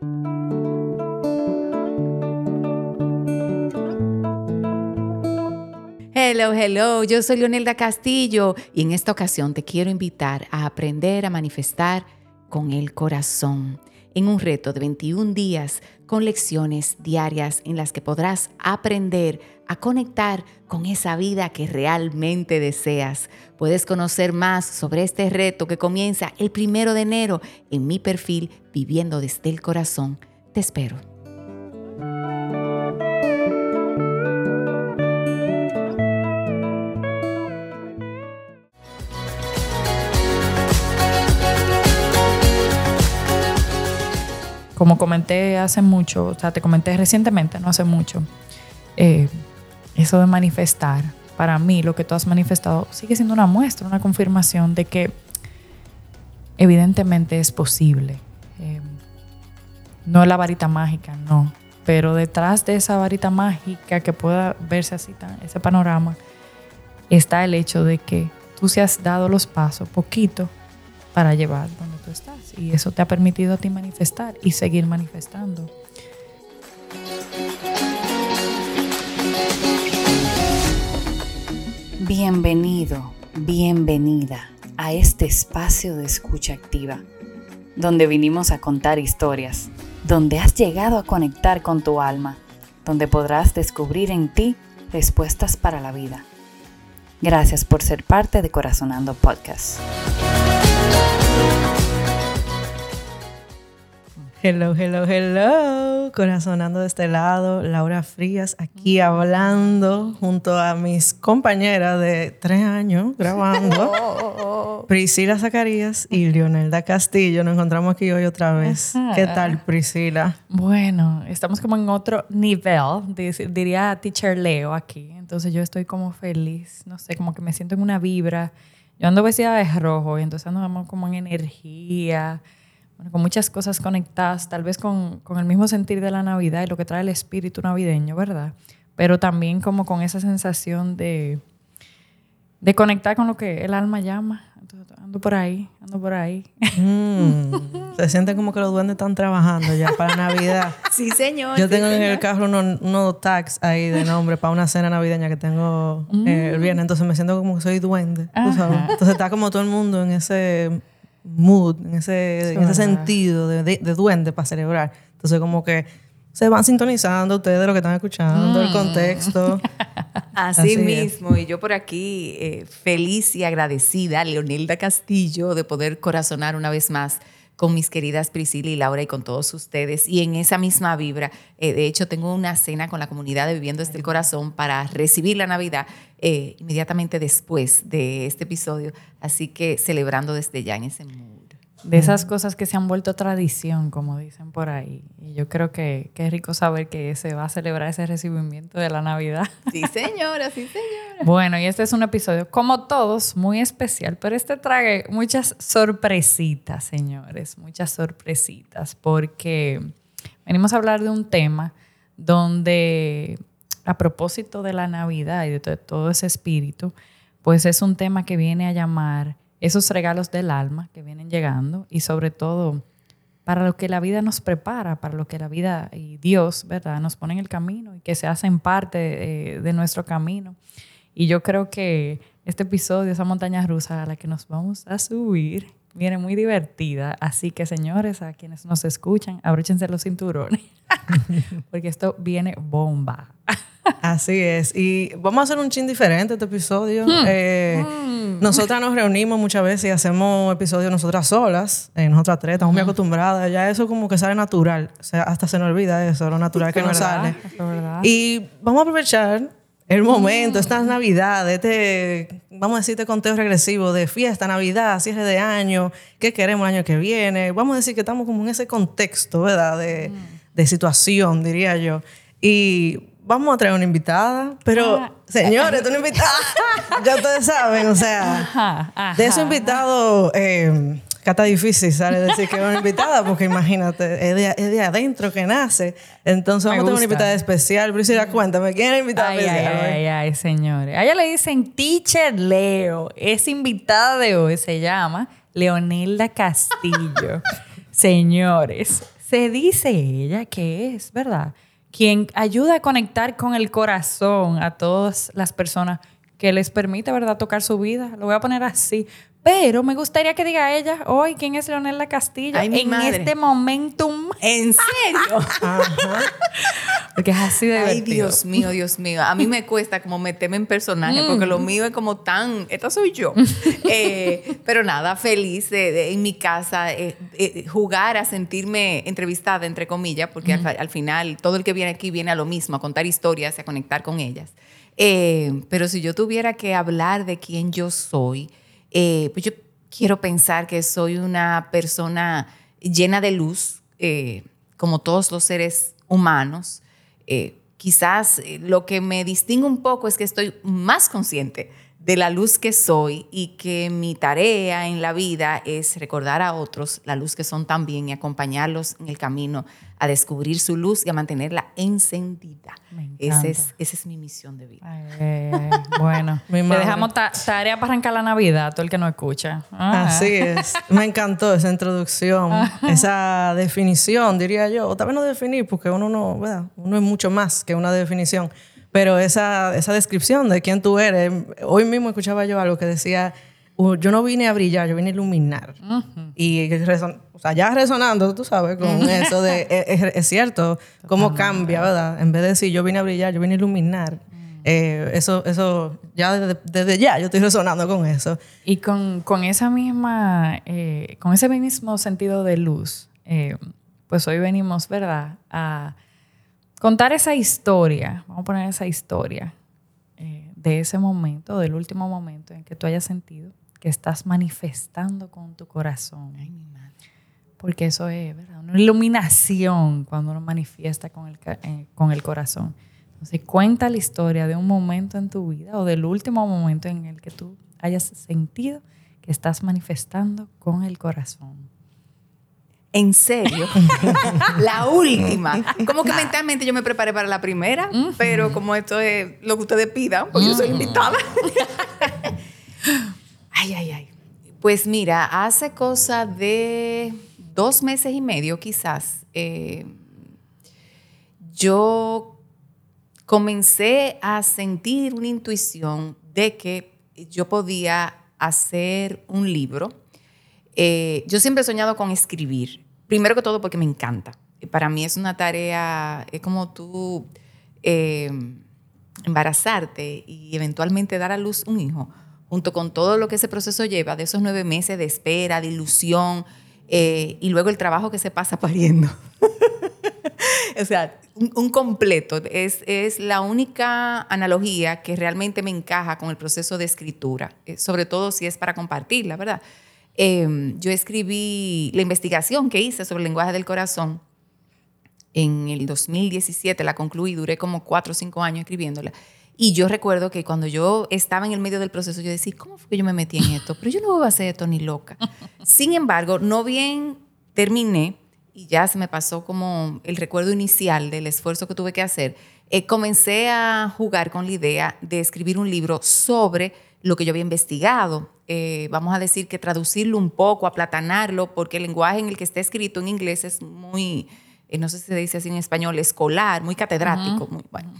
Hello, hello, yo soy Leonelda Castillo y en esta ocasión te quiero invitar a aprender a manifestar con el corazón en un reto de 21 días con lecciones diarias en las que podrás aprender a conectar con esa vida que realmente deseas. Puedes conocer más sobre este reto que comienza el primero de enero en mi perfil Viviendo desde el Corazón. Te espero. Como comenté hace mucho, o sea, te comenté recientemente, no hace mucho, eh, eso de manifestar, para mí lo que tú has manifestado sigue siendo una muestra, una confirmación de que evidentemente es posible. Eh, no la varita mágica, no. Pero detrás de esa varita mágica que pueda verse así, ese panorama, está el hecho de que tú se has dado los pasos poquito para llevar donde. Y eso te ha permitido a ti manifestar y seguir manifestando. Bienvenido, bienvenida a este espacio de escucha activa, donde vinimos a contar historias, donde has llegado a conectar con tu alma, donde podrás descubrir en ti respuestas para la vida. Gracias por ser parte de Corazonando Podcast. Hello, hello, hello. Corazonando de este lado, Laura Frías aquí hablando junto a mis compañeras de tres años grabando. Priscila Zacarías y Leonelda Castillo. Nos encontramos aquí hoy otra vez. ¿Qué tal, Priscila? Bueno, estamos como en otro nivel, diría Teacher Leo aquí. Entonces yo estoy como feliz, no sé, como que me siento en una vibra. Yo ando vestida de rojo y entonces andamos como en energía con muchas cosas conectadas, tal vez con, con, el mismo sentir de la Navidad y lo que trae el espíritu navideño, ¿verdad? Pero también como con esa sensación de, de conectar con lo que el alma llama. ando por ahí, ando por ahí. Mm, se siente como que los duendes están trabajando ya para Navidad. sí, señor. Yo tengo en el carro unos, unos, tags ahí de nombre para una cena navideña que tengo eh, el viernes. Entonces me siento como que soy duende, tú sabes. Entonces está como todo el mundo en ese mood, en ese, en ese sentido de, de, duende para celebrar. Entonces, como que se van sintonizando ustedes de lo que están escuchando, el mm. contexto. Así, mismo, y yo por aquí eh, feliz y agradecida, Leonelda Castillo, de poder corazonar una vez más con mis queridas Priscila y Laura y con todos ustedes. Y en esa misma vibra, eh, de hecho, tengo una cena con la comunidad de Viviendo desde el Corazón para recibir la Navidad eh, inmediatamente después de este episodio. Así que celebrando desde ya en ese mood. De esas cosas que se han vuelto tradición, como dicen por ahí. Y yo creo que, que, es rico saber que se va a celebrar ese recibimiento de la Navidad. Sí, señora, sí, señora. Bueno, y este es un episodio, como todos, muy especial, pero este trae muchas sorpresitas, señores, muchas sorpresitas, porque venimos a hablar de un tema donde, a propósito de la Navidad y de todo ese espíritu, pues es un tema que viene a llamar esos regalos del alma que vienen llegando y sobre todo para lo que la vida nos prepara, para lo que la vida y Dios, ¿verdad?, nos pone en el camino y que se hacen parte de, de nuestro camino. Y yo creo que este episodio, esa montaña rusa a la que nos vamos a subir, viene muy divertida. Así que, señores, a quienes nos escuchan, abróchense los cinturones, porque esto viene bomba. Así es. Y vamos a hacer un chin diferente este episodio. Hmm. Eh, hmm. Nosotras nos reunimos muchas veces y hacemos episodios nosotras solas, eh, nosotras tres, estamos muy acostumbradas. Ya eso como que sale natural. O sea, hasta se nos olvida eso, lo natural que nos sale. Y vamos a aprovechar el momento, esta Navidad, este, vamos a decir, este conteo regresivo de fiesta, Navidad, cierre de año, qué queremos el año que viene. Vamos a decir que estamos como en ese contexto, ¿verdad? De, de situación, diría yo. Y vamos a traer una invitada, pero ah. señores, una invitada, ya ustedes saben, o sea, de ese invitado, eh, que está difícil, sale decir que es una invitada, porque imagínate, es de, adentro que nace. Entonces vamos a tener una invitada especial. Priscila, cuéntame, ¿quién es la invitada ay, especial? Ay, ay, ay, señores. A ella le dicen Teacher Leo. Esa invitada de hoy se llama Leonelda Castillo. señores, se dice ella que es, ¿verdad? Quien ayuda a conectar con el corazón a todas las personas que les permite, ¿verdad?, tocar su vida. Lo voy a poner así. Pero me gustaría que diga ella hoy quién es Leonela Castillo Ay, mi en madre. este momentum. ¿En serio? Porque es así de Ay, divertido. Dios mío, Dios mío. A mí me cuesta como meterme en personaje porque Mm. lo mío es como tan, esta soy yo. Eh, pero nada, feliz de, de- en mi casa, eh, eh, jugar a sentirme entrevistada, entre comillas, porque al, al final todo el que viene aquí viene a lo mismo, a contar historias y a conectar con ellas. Eh, pero si yo tuviera que hablar de quién yo soy, eh, pues yo quiero pensar que soy una persona llena de luz, eh, como todos los seres humanos. Quizás lo que me distingue un poco es que estoy más consciente de la luz que soy y que mi tarea en la vida es recordar a otros la luz que son también y acompañarlos en el camino a descubrir su luz y a mantenerla encendida. Esa es, esa es mi misión de vida. Ay, eh, bueno, Mi le dejamos ta- tarea para arrancar la Navidad, todo el que no escucha. Ah. Así es. Me encantó esa introducción, esa definición, diría yo. O tal vez no definir, porque uno no, ¿verdad? Uno es mucho más que una definición. Pero esa, esa descripción de quién tú eres. Hoy mismo escuchaba yo algo que decía, "Uh, yo no vine a brillar, yo vine a iluminar. Y reson- o sea, ya resonando, tú sabes, con eso de, es, es- es cierto, cómo cambia, ¿verdad? En vez de decir yo vine a brillar, yo vine a iluminar. Eh, eso, eso, ya desde, desde ya yo estoy resonando con eso. Y con, con esa misma, eh, con ese mismo sentido de luz, eh, pues hoy venimos, ¿verdad?, a contar esa historia, vamos a poner esa historia eh, de ese momento, del último momento en que tú hayas sentido que estás manifestando con tu corazón. Porque eso es, ¿verdad? Una iluminación cuando uno manifiesta con el, eh, con el corazón. Entonces, cuenta la historia de un momento en tu vida o del último momento en el que tú hayas sentido que estás manifestando con el corazón. En serio. la última. Como que mentalmente yo me preparé para la primera, pero como esto es lo que ustedes pidan, pues yo soy invitada. ay, ay, ay. Pues mira, hace cosa de dos meses y medio quizás, eh, yo comencé a sentir una intuición de que yo podía hacer un libro. Eh, yo siempre he soñado con escribir. Primero que todo porque me encanta. Para mí es una tarea, es como tú eh, embarazarte y eventualmente dar a luz un hijo, junto con todo lo que ese proceso lleva, de esos nueve meses de espera, de ilusión, eh, y luego el trabajo que se pasa pariendo. o sea, un, un completo. Es, es la única analogía que realmente me encaja con el proceso de escritura, eh, sobre todo si es para compartirla, ¿verdad? Eh, yo escribí la investigación que hice sobre el lenguaje del corazón en el 2017, la concluí, duré como cuatro o cinco años escribiéndola. Y yo recuerdo que cuando yo estaba en el medio del proceso, yo decía, ¿cómo fue que yo me metí en esto? Pero yo no voy a hacer esto ni loca. Sin embargo, no bien terminé y ya se me pasó como el recuerdo inicial del esfuerzo que tuve que hacer, eh, comencé a jugar con la idea de escribir un libro sobre lo que yo había investigado. Eh, vamos a decir que traducirlo un poco, aplatanarlo, porque el lenguaje en el que está escrito en inglés es muy, eh, no sé si se dice así en español, escolar, muy catedrático. muy, bueno.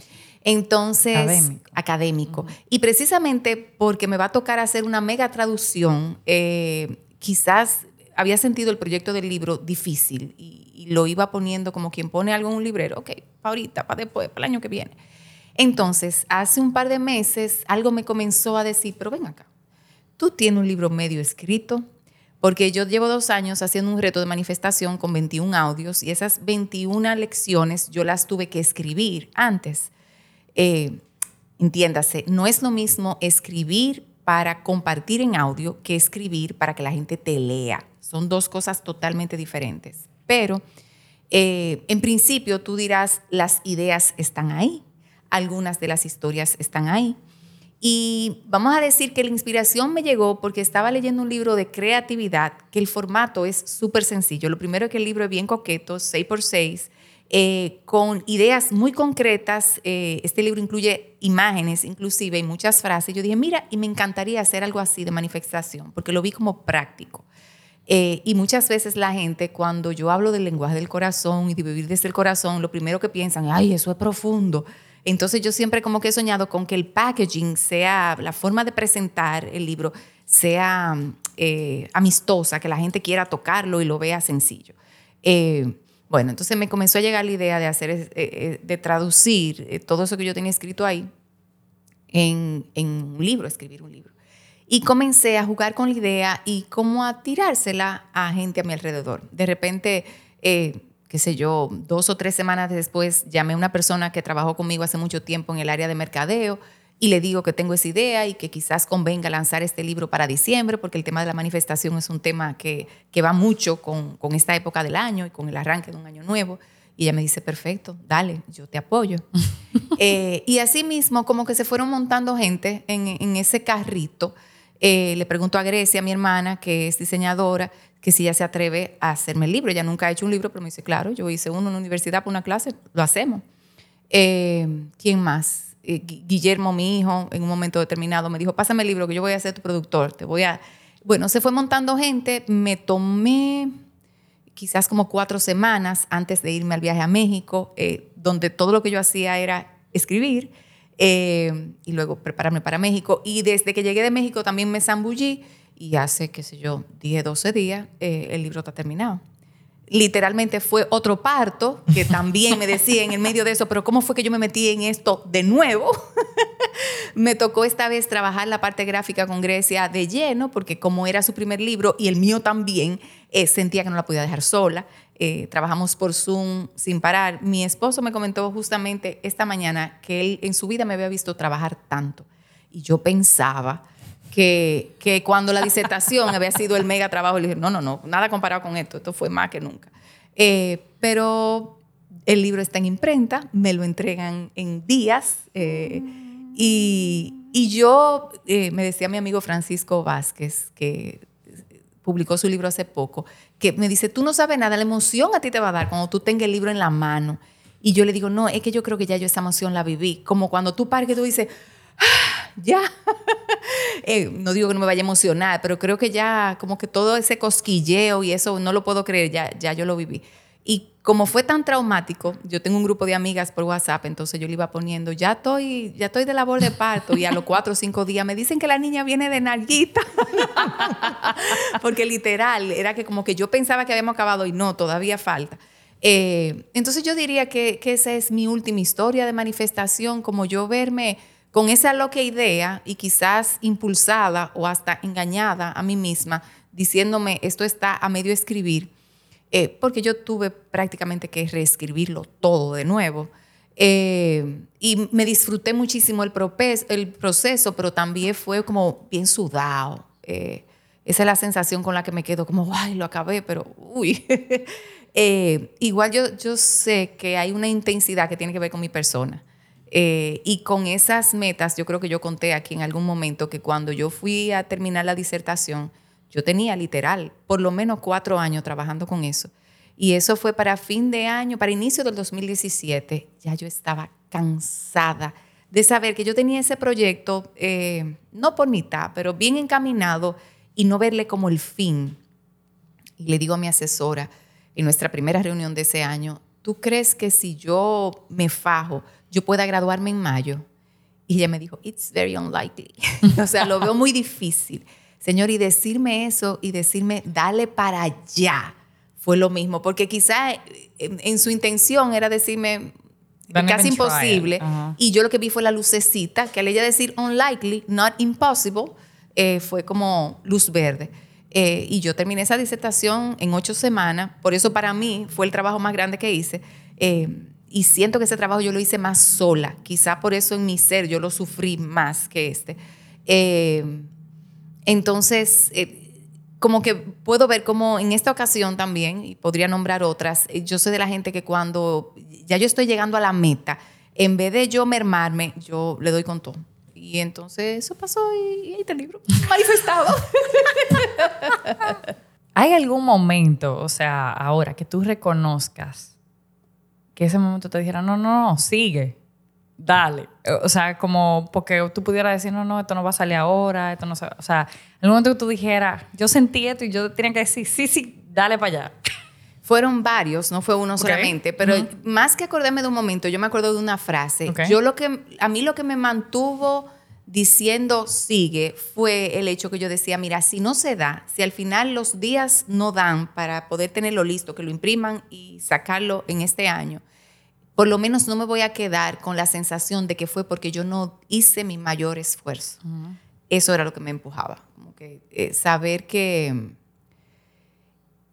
Entonces, Académico. académico. Y precisamente porque me va a tocar hacer una mega traducción, eh, quizás había sentido el proyecto del libro difícil y, y lo iba poniendo como quien pone algo en un librero, ok, para ahorita, para después, para el año que viene. Entonces, hace un par de meses, algo me comenzó a decir, pero ven acá, tú tienes un libro medio escrito, porque yo llevo dos años haciendo un reto de manifestación con 21 audios y esas 21 lecciones yo las tuve que escribir antes. Eh, entiéndase, no es lo mismo escribir para compartir en audio que escribir para que la gente te lea. Son dos cosas totalmente diferentes. Pero eh, en principio tú dirás, las ideas están ahí, algunas de las historias están ahí. Y vamos a decir que la inspiración me llegó porque estaba leyendo un libro de creatividad, que el formato es súper sencillo. Lo primero es que el libro es bien coqueto, 6x6, eh, con ideas muy concretas. Eh, este libro incluye imágenes, inclusive, y muchas frases. Yo dije, mira, y me encantaría hacer algo así de manifestación, porque lo vi como práctico. Eh, y muchas veces la gente, cuando yo hablo del lenguaje del corazón y de vivir desde el corazón, lo primero que piensan, ay, eso es profundo. Entonces yo siempre como que he soñado con que el packaging sea, la forma de presentar el libro sea eh, amistosa, que la gente quiera tocarlo y lo vea sencillo. Eh, bueno, entonces me comenzó a llegar la idea de hacer, de traducir todo eso que yo tenía escrito ahí en, un libro, escribir un libro. Y comencé a jugar con la idea y como a tirársela a gente a mi alrededor. De repente, eh, qué sé yo, dos o tres semanas después, llamé a una persona que trabajó conmigo hace mucho tiempo en el área de mercadeo y le digo que tengo esa idea y que quizás convenga lanzar este libro para diciembre, porque el tema de la manifestación es un tema que, que va mucho con, con, esta época del año y con el arranque de un año nuevo. Y ella me dice, perfecto, dale, yo te apoyo. eh, y así mismo, como que se fueron montando gente en, ese carrito eh, le pregunto a Grecia, mi hermana, que es diseñadora, que si ella se atreve a hacerme el libro. Ella nunca ha hecho un libro, pero me dice, claro, yo hice uno en la universidad para una clase, lo hacemos. Eh, ¿Quién más? Eh, Guillermo, mi hijo, en un momento determinado me dijo, pásame el libro, que yo voy a ser tu productor, te voy a... Bueno, se fue montando gente, me tomé quizás como cuatro semanas antes de irme al viaje a México, donde todo lo que yo hacía era escribir eh, y luego prepararme para México. Y desde que llegué de México también me zambullí y hace, qué sé yo, 10, 12 días eh, el libro está terminado. Literalmente fue otro parto que también me decía en el medio de eso, pero ¿cómo fue que yo me metí en esto de nuevo? me tocó esta vez trabajar la parte gráfica con Grecia de lleno, porque como era su primer libro y el mío también, eh, sentía que no la podía dejar sola. Eh, trabajamos por Zoom sin parar. Mi esposo me comentó justamente esta mañana que él en su vida me había visto trabajar tanto. Y yo pensaba que, cuando la disertación había sido el mega trabajo, le dije, no, no, no, nada comparado con esto, esto fue más que nunca. Eh, pero el libro está en imprenta, me lo entregan en días. Eh, y, y, yo, me decía mi amigo Francisco Vázquez, que publicó su libro hace poco, que me dice, tú no sabes nada, la emoción a ti te va a dar cuando tú tengas el libro en la mano. Y yo le digo, no, es que yo creo que ya yo esa emoción la viví. Como cuando tú pares que tú dices, ya. Eh, no digo que no me vaya a emocionar, pero creo que ya como que todo ese cosquilleo y eso no lo puedo creer, ya, ya yo lo viví. Y como fue tan traumático, yo tengo un grupo de amigas por WhatsApp, entonces yo le iba poniendo, ya estoy, ya estoy de labor de parto, y a los cuatro o cinco días me dicen que la niña viene de narguita. Porque literal, era que como que yo pensaba que habíamos acabado y no, todavía falta. Eh, entonces yo diría que, esa es mi última historia de manifestación, como yo verme con esa loca idea y quizás impulsada o hasta engañada a mí misma, diciéndome, esto está a medio escribir eh, porque yo tuve prácticamente que reescribirlo todo de nuevo. Eh, y me disfruté muchísimo el, proceso, pero también fue como bien sudado. Eh, esa es la sensación con la que me quedo, como, ay, lo acabé, pero uy. igual yo, yo sé que hay una intensidad que tiene que ver con mi persona. Y con esas metas, yo creo que yo conté aquí en algún momento que cuando yo fui a terminar la disertación, yo tenía literal por lo menos cuatro años trabajando con eso. Y eso fue para fin de año, para inicio del 2017. Ya yo estaba cansada de saber que yo tenía ese proyecto, eh, no por mitad, pero bien encaminado y no verle como el fin. Y le digo a mi asesora en nuestra primera reunión de ese año, ¿tú crees que si yo me fajo, yo pueda graduarme en mayo? Y ella me dijo, it's very unlikely. o sea, lo veo muy difícil. Señor, y decirme eso y decirme, dale para allá, fue lo mismo, porque quizá en, su intención era decirme casi imposible, y yo lo que vi fue la lucecita, que al ella decir unlikely, not impossible, eh, fue como luz verde. Eh, y yo terminé esa disertación en ocho semanas, por eso para mí fue el trabajo más grande que hice. Eh, y siento que ese trabajo yo lo hice más sola, quizá por eso en mi ser yo lo sufrí más que este. Entonces, eh, como que puedo ver como en esta ocasión también, y podría nombrar otras, eh, yo soy de la gente que cuando ya yo estoy llegando a la meta, en vez de yo mermarme, yo le doy con todo. Y entonces eso pasó y, ahí está el libro manifestado. ¿Hay algún momento, o sea, ahora que tú reconozcas que ese momento te dijera, no, no, no, sigue? dale. O sea, como porque tú pudieras decir, no, no, esto no va a salir ahora, esto no se... O sea, el momento que tú dijeras, yo sentí esto y yo tenía que decir, sí, sí, dale para allá. Fueron varios, no fue uno solamente, pero más que acordarme de un momento, yo me acuerdo de una frase. Yo lo que, a mí lo que me mantuvo diciendo sigue fue el hecho que yo decía, mira, si no se da, si al final los días no dan para poder tenerlo listo, que lo impriman y sacarlo en este año, por lo menos no me voy a quedar con la sensación de que fue porque yo no hice mi mayor esfuerzo. Eso era lo que me empujaba, como que eh, saber que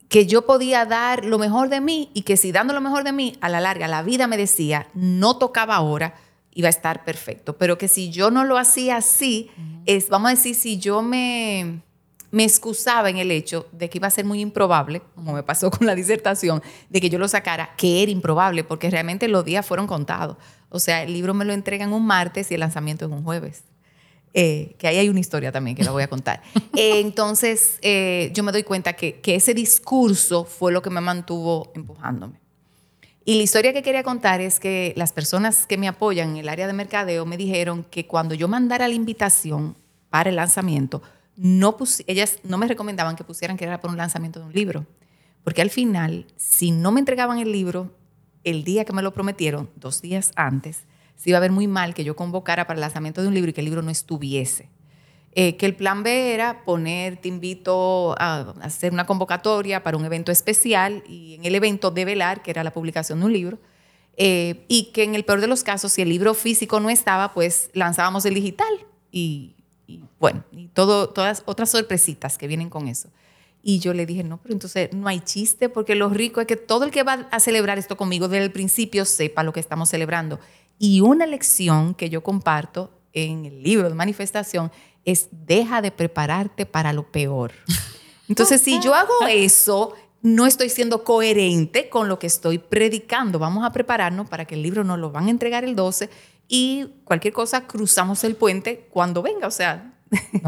que yo podía dar lo mejor de mí y que si dando lo mejor de mí, a la larga la vida me decía, no tocaba ahora, iba a estar perfecto. Pero que si yo no lo hacía así, es, vamos a decir, si yo me, me excusaba en el hecho de que iba a ser muy improbable, como me pasó con la disertación, de que yo lo sacara, que era improbable, porque realmente los días fueron contados. O sea, el libro me lo entregan un martes y el lanzamiento es un jueves. Eh, que ahí hay una historia también que la voy a contar. Eh, entonces, eh, yo me doy cuenta que, que ese discurso fue lo que me mantuvo empujándome. Y la historia que quería contar es que las personas que me apoyan en el área de mercadeo me dijeron que cuando yo mandara la invitación para el lanzamiento, no ellas no me recomendaban que pusieran que era por un lanzamiento de un libro. Porque al final, si no me entregaban el libro el día que me lo prometieron, dos días antes, se iba a ver muy mal que yo convocara para el lanzamiento de un libro y que el libro no estuviese. Eh, que el plan B era poner, te invito a hacer una convocatoria para un evento especial y en el evento develar, que era la publicación de un libro, eh, y que en el peor de los casos, si el libro físico no estaba, pues lanzábamos el digital y, y bueno, y todo, todas otras sorpresitas que vienen con eso. Y yo le dije, no, pero entonces no hay chiste, porque lo rico es que todo el que va a celebrar esto conmigo desde el principio sepa lo que estamos celebrando. Y una lección que yo comparto en el libro de manifestación es deja de prepararte para lo peor. Entonces, si yo hago eso, no estoy siendo coherente con lo que estoy predicando. Vamos a prepararnos para que el libro nos lo van a entregar el 12 y cualquier cosa cruzamos el puente cuando venga. O sea,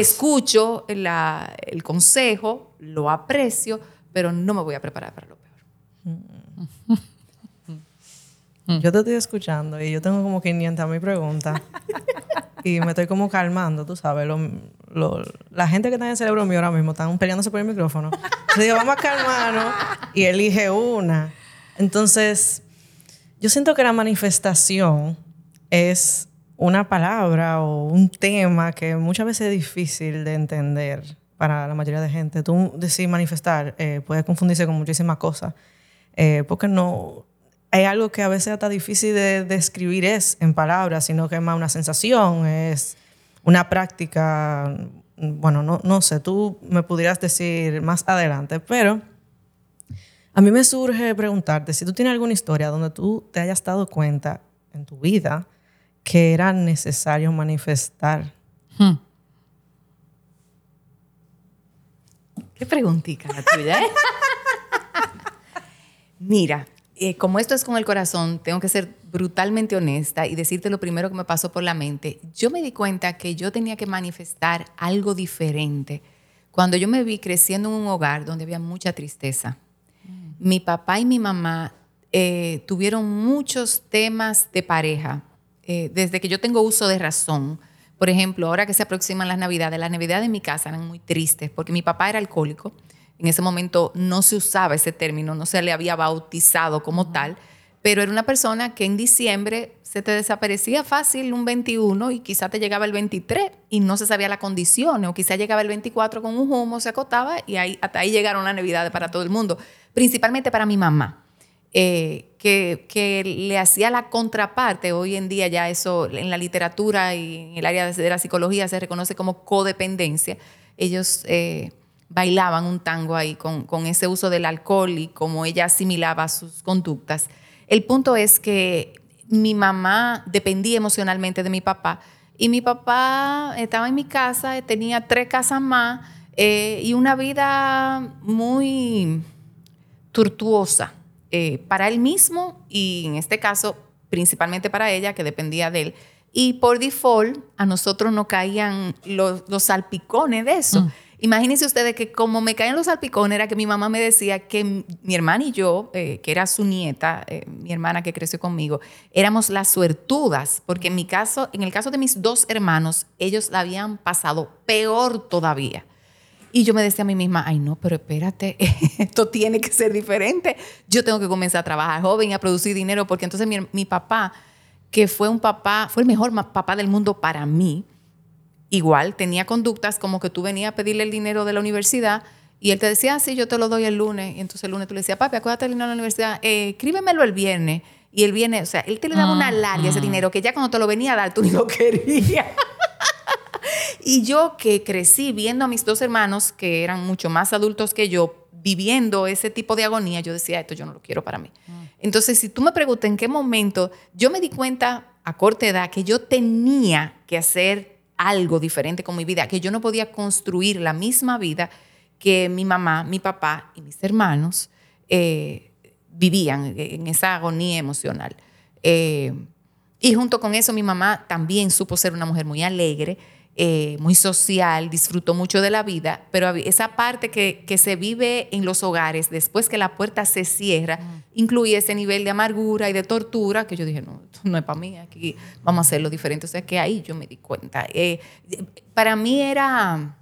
escucho la- el consejo, lo aprecio, pero no me voy a preparar para lo peor. Yo te estoy escuchando y yo tengo como 500 mil preguntas. Y me estoy como calmando, tú sabes. lo- lo- la gente que está en el cerebro mío ahora mismo están peleándose por el micrófono. Yo digo, vamos a calmarnos y elige una. Entonces, yo siento que la manifestación es una palabra o un tema que muchas veces es difícil de entender para la mayoría de gente. Tú decir manifestar eh, puede confundirse con muchísimas cosas. Eh, porque no hay algo que a veces hasta difícil de describir es en palabras, sino que es más una sensación, es una práctica, bueno, no, no sé, tú me pudieras decir más adelante, pero a mí me surge preguntarte si tú tienes alguna historia donde tú te hayas dado cuenta en tu vida que era necesario manifestar. Qué preguntita la tuya, ¿eh? Mira, eh, como esto es con el corazón, tengo que ser brutalmente honesta y decirte lo primero que me pasó por la mente. Yo me di cuenta que yo tenía que manifestar algo diferente cuando yo me vi creciendo en un hogar donde había mucha tristeza. Mi papá y mi mamá eh, tuvieron muchos temas de pareja eh, desde que yo tengo uso de razón. Por ejemplo, ahora que se aproximan las navidades, las navidades en mi casa eran muy tristes porque mi papá era alcohólico. En ese momento no se usaba ese término, no se le había bautizado como tal, pero era una persona que en diciembre se te desaparecía fácil un 21 y quizá te llegaba el 23 y no se sabía la condición, o quizá llegaba el 24 con un humo, se acotaba y ahí, hasta ahí llegaron las navidades para todo el mundo, principalmente para mi mamá. eh, que, que le hacía la contraparte. Hoy en día ya eso en la literatura y en el área de la psicología se reconoce como codependencia. Ellos eh, bailaban un tango ahí con, con ese uso del alcohol y cómo ella asimilaba sus conductas. El punto es que mi mamá dependía emocionalmente de mi papá y mi papá estaba en mi casa, tenía tres casas más eh, y una vida muy tortuosa eh, para él mismo y en este caso principalmente para ella que dependía de él. Y por default a nosotros nos caían los, los salpicones de eso. Imagínense ustedes que como me caen los salpicones era que mi mamá me decía que mi hermana y yo, eh, que era su nieta, eh, mi hermana que creció conmigo, éramos las suertudas, porque en mi caso, en el caso de mis dos hermanos, ellos la habían pasado peor todavía. Y yo me decía a mí misma, ay no, pero espérate, esto tiene que ser diferente. Yo tengo que comenzar a trabajar joven y a producir dinero, porque entonces mi, mi papá, que fue un papá, fue el mejor papá del mundo para mí, igual tenía conductas como que tú venías a pedirle el dinero de la universidad y él te decía, ah, sí, yo te lo doy el lunes. Y entonces el lunes tú le decías, papi, acuérdate el dinero de la universidad, eh, escríbemelo el viernes. Y el viernes, o sea, él te le daba una larga ese dinero que ya cuando te lo venía a dar tú ni lo querías. y yo que crecí viendo a mis dos hermanos, que eran mucho más adultos que yo, viviendo ese tipo de agonía, yo decía, esto yo no lo quiero para mí. Entonces, si tú me preguntas en qué momento, yo me di cuenta a corta edad que yo tenía que hacer algo diferente con mi vida, que yo no podía construir la misma vida que mi mamá, mi papá y mis hermanos eh, vivían en esa agonía emocional. Eh, y junto con eso mi mamá también supo ser una mujer muy alegre, eh, muy social, disfrutó mucho de la vida, pero esa parte que, que, se vive en los hogares después que la puerta se cierra, mm. incluye ese nivel de amargura y de tortura que yo dije, no, esto no es para mí, aquí vamos a hacerlo diferente. O sea que ahí yo me di cuenta. Eh, para mí era,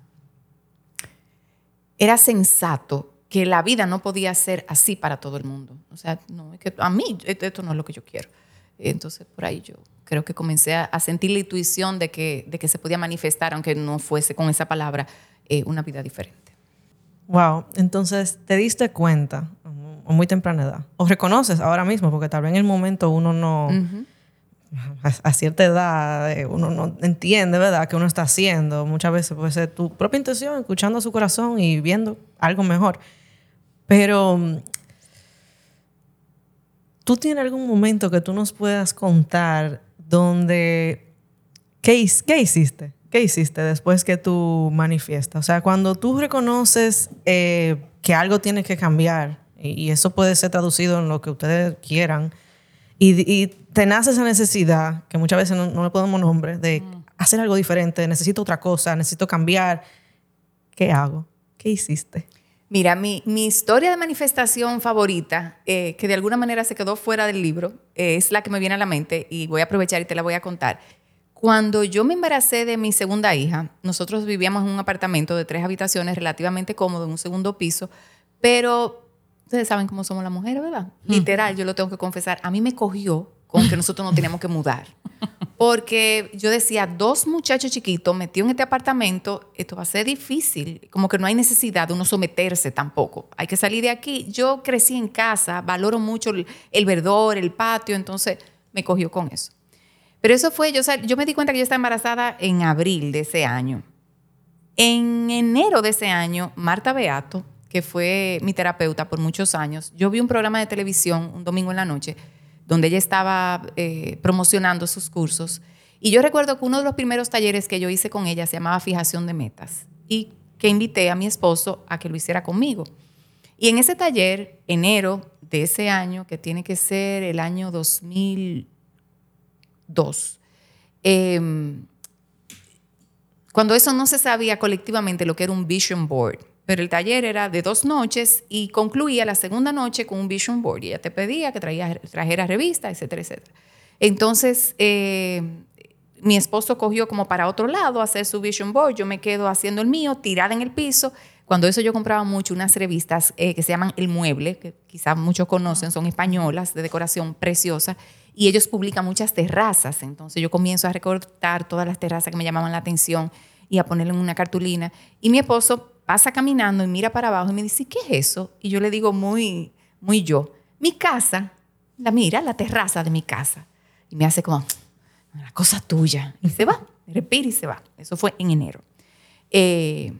era sensato que la vida no podía ser así para todo el mundo. O sea, no, es que a mí esto no es lo que yo quiero. Entonces, por ahí yo creo que comencé a, sentir la intuición de que, de que se podía manifestar, aunque no fuese con esa palabra, eh, una vida diferente. Wow, entonces te diste cuenta a muy temprana edad, o reconoces ahora mismo, porque tal vez en el momento uno no, a, cierta edad, eh, uno no entiende, ¿verdad?, que uno está haciendo. Muchas veces puede ser tu propia intención, escuchando a su corazón y viendo algo mejor. Pero ¿Tú tienes algún momento que tú nos puedas contar donde, ¿qué, qué hiciste? ¿Qué hiciste después que tú manifiestas? O sea, cuando tú reconoces eh, que algo tiene que cambiar, y, eso puede ser traducido en lo que ustedes quieran, y, te nace esa necesidad, que muchas veces no, le podemos nombre, de mm. hacer algo diferente, necesito otra cosa, necesito cambiar, ¿qué hago? ¿Qué hiciste? Mira, mi, historia de manifestación favorita, eh, que de alguna manera se quedó fuera del libro, eh, es la que me viene a la mente y voy a aprovechar y te la voy a contar. Cuando yo me embaracé de mi segunda hija, nosotros vivíamos en un apartamento de tres habitaciones relativamente cómodo, en un segundo piso, pero ustedes saben cómo somos las mujeres, ¿verdad? Literal, yo lo tengo que confesar, a mí me cogió con que nosotros no teníamos que mudar. Porque yo decía, dos muchachos chiquitos metidos en este apartamento, esto va a ser difícil. Como que no hay necesidad de uno someterse tampoco. Hay que salir de aquí. Yo crecí en casa, valoro mucho el, verdor, el patio, entonces me cogió con eso. Pero eso fue, yo, yo me di cuenta que yo estaba embarazada en abril de ese año. En enero de ese año, Marta Beato, que fue mi terapeuta por muchos años, yo vi un programa de televisión un domingo en la noche donde ella estaba eh, promocionando sus cursos. Y yo recuerdo que uno de los primeros talleres que yo hice con ella se llamaba Fijación de Metas y que invité a mi esposo a que lo hiciera conmigo. Y en ese taller, enero de ese año, que tiene que ser el año 2002, em, cuando eso no se sabía colectivamente lo que era un vision board, pero el taller era de dos noches y concluía la segunda noche con un vision board. Y ella te pedía que traía, trajeras revistas, etcétera, etcétera. Entonces, eh, mi esposo cogió como para otro lado hacer su vision board. Yo me quedo haciendo el mío, tirada en el piso. Cuando eso yo compraba mucho unas revistas eh, que se llaman El Mueble, que quizás muchos conocen, son españolas, de decoración preciosa, y ellos publican muchas terrazas. Entonces yo comienzo a recortar todas las terrazas que me llamaban la atención y a ponerle en una cartulina. Y mi esposo pasa caminando y mira para abajo y me dice, ¿qué es eso? Y yo le digo muy, muy yo, mi casa, la mira, la terraza de mi casa. Y me hace como, una cosa tuya. Y se va, respira y se va. Eso fue en enero. Eh,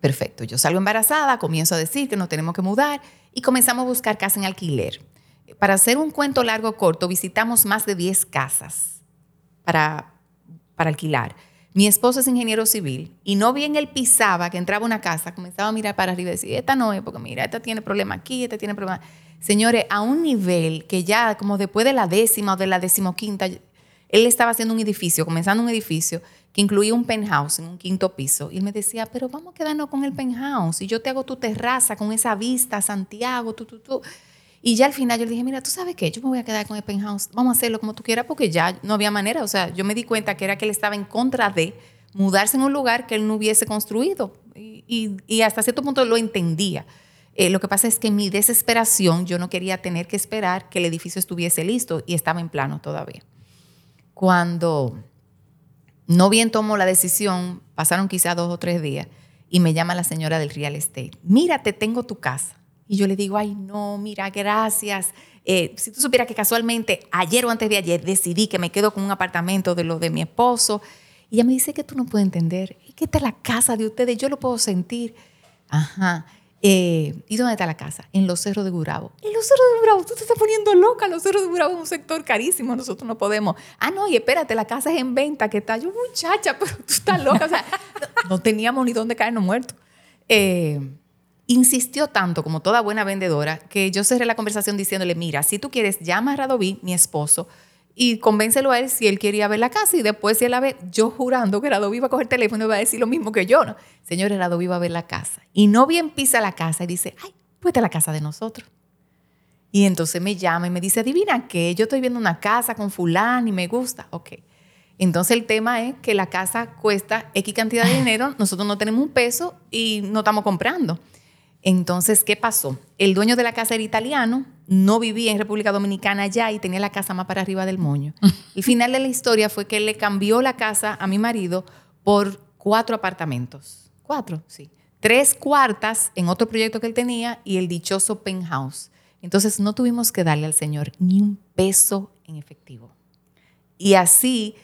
perfecto, yo salgo embarazada, comienzo a decir que nos tenemos que mudar y comenzamos a buscar casa en alquiler. Para hacer un cuento largo corto, visitamos más de 10 casas para, para alquilar mi esposo es ingeniero civil y no bien él pisaba que entraba una casa, comenzaba a mirar para arriba y decía, esta no es, porque mira, esta tiene problema aquí, esta tiene problema. Señores, a un nivel que ya como después de la décima o de la decimoquinta, Él estaba haciendo un edificio, comenzando un edificio que incluía un penthouse en un quinto piso. Y él me decía, pero vamos a quedarnos con el penthouse y yo te hago tu terraza con esa vista Santiago, tú, tú, tú. Y ya al final yo le dije, mira, tú sabes qué, yo me voy a quedar con el penthouse, vamos a hacerlo como tú quieras porque ya no había manera. O sea, yo me di cuenta que era que él estaba en contra de mudarse en un lugar que él no hubiese construido. Y, y, hasta cierto punto lo entendía. Eh, lo que pasa es que en mi desesperación yo no quería tener que esperar que el edificio estuviese listo y estaba en plano todavía. Cuando no bien tomo la decisión, pasaron quizá dos o tres días y me llama la señora del real estate. Mira, te tengo tu casa. Y yo le digo, ay, no, mira, gracias. Eh, si tú supieras que casualmente ayer o antes de ayer decidí que me quedo con un apartamento de lo de mi esposo. Y ella me dice que tú no puedes entender. Es que esta es la casa de ustedes, yo lo puedo sentir. Ajá. Eh, ¿Y dónde está la casa? En los cerros de Gurabo. En los cerros de Gurabo, tú te estás poniendo loca. Los cerros de Gurabo es un sector carísimo, nosotros no podemos. Ah, no, y espérate, la casa es en venta, ¿qué tal? Yo, muchacha, pero tú estás loca. O sea, no, teníamos ni dónde caernos muertos. Eh, insistió tanto, como toda buena vendedora, que yo cerré la conversación diciéndole: Mira, si tú quieres, llama a Radoví, mi esposo, y convéncelo a él si él quería ver la casa y después si él la ve, yo jurando que Radoví va a coger el teléfono y va a decir lo mismo que yo, ¿no? Señor, Radoví va a ver la casa. Y no bien pisa la casa y dice, ay, pues la casa de nosotros. Y entonces me llama y me dice, adivina qué, yo estoy viendo una casa con fulán y me gusta. Ok. Entonces el tema es que la casa cuesta X cantidad de dinero, nosotros no tenemos un peso y no estamos comprando. Entonces, ¿qué pasó? El dueño de la casa era italiano, no vivía en República Dominicana ya y tenía la casa más para arriba del moño. El final de la historia fue que él le cambió la casa a mi marido por cuatro apartamentos. Cuatro, sí. Tres cuartas en otro proyecto que él tenía y el dichoso penthouse. Entonces no tuvimos que darle al Señor ni un peso en efectivo. Y así,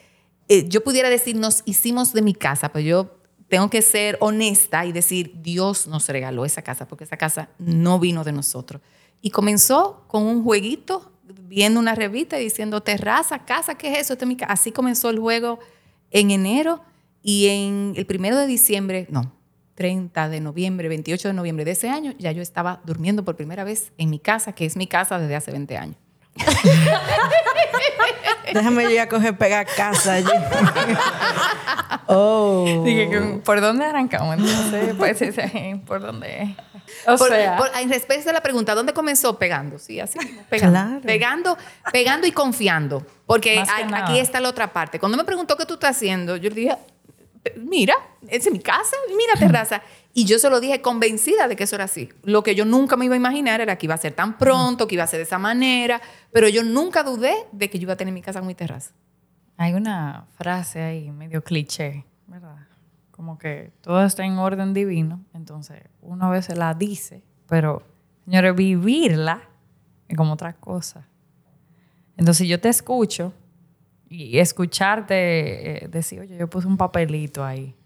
eh, yo pudiera decir, nos hicimos de mi casa, pero yo tengo que ser honesta y decir, Dios nos regaló esa casa, porque esa casa no vino de nosotros. Y comenzó con un jueguito, viendo una revista y diciendo, terraza, casa, ¿qué es eso? Este Así comenzó el juego en enero y en el primero de diciembre, no, 30 de noviembre, 28 de noviembre de ese año, ya yo estaba durmiendo por primera vez en mi casa, que es mi casa desde hace 20 años. Déjame yo a coger pegar casa allí. oh. Dije, ¿por dónde arrancamos? Entonces, pues, ¿por dónde? O sea. en respuesta a la pregunta, ¿dónde comenzó pegando? Sí, así pegando. Pegando, pegando y confiando. Porque aquí está la otra parte. Cuando me preguntó qué tú estás haciendo, yo le dije, mira, es mi casa, mira terraza. Y yo se lo dije convencida de que eso era así. Lo que yo nunca me iba a imaginar era que iba a ser tan pronto, que iba a ser de esa manera, pero yo nunca dudé de que yo iba a tener mi casa con mi terraza. Hay una frase ahí medio cliché, ¿verdad? Como que todo está en orden divino, entonces uno a veces la dice, pero señores, vivirla es como otra cosa. Entonces yo te escucho y escucharte eh, decir, oye, yo puse un papelito ahí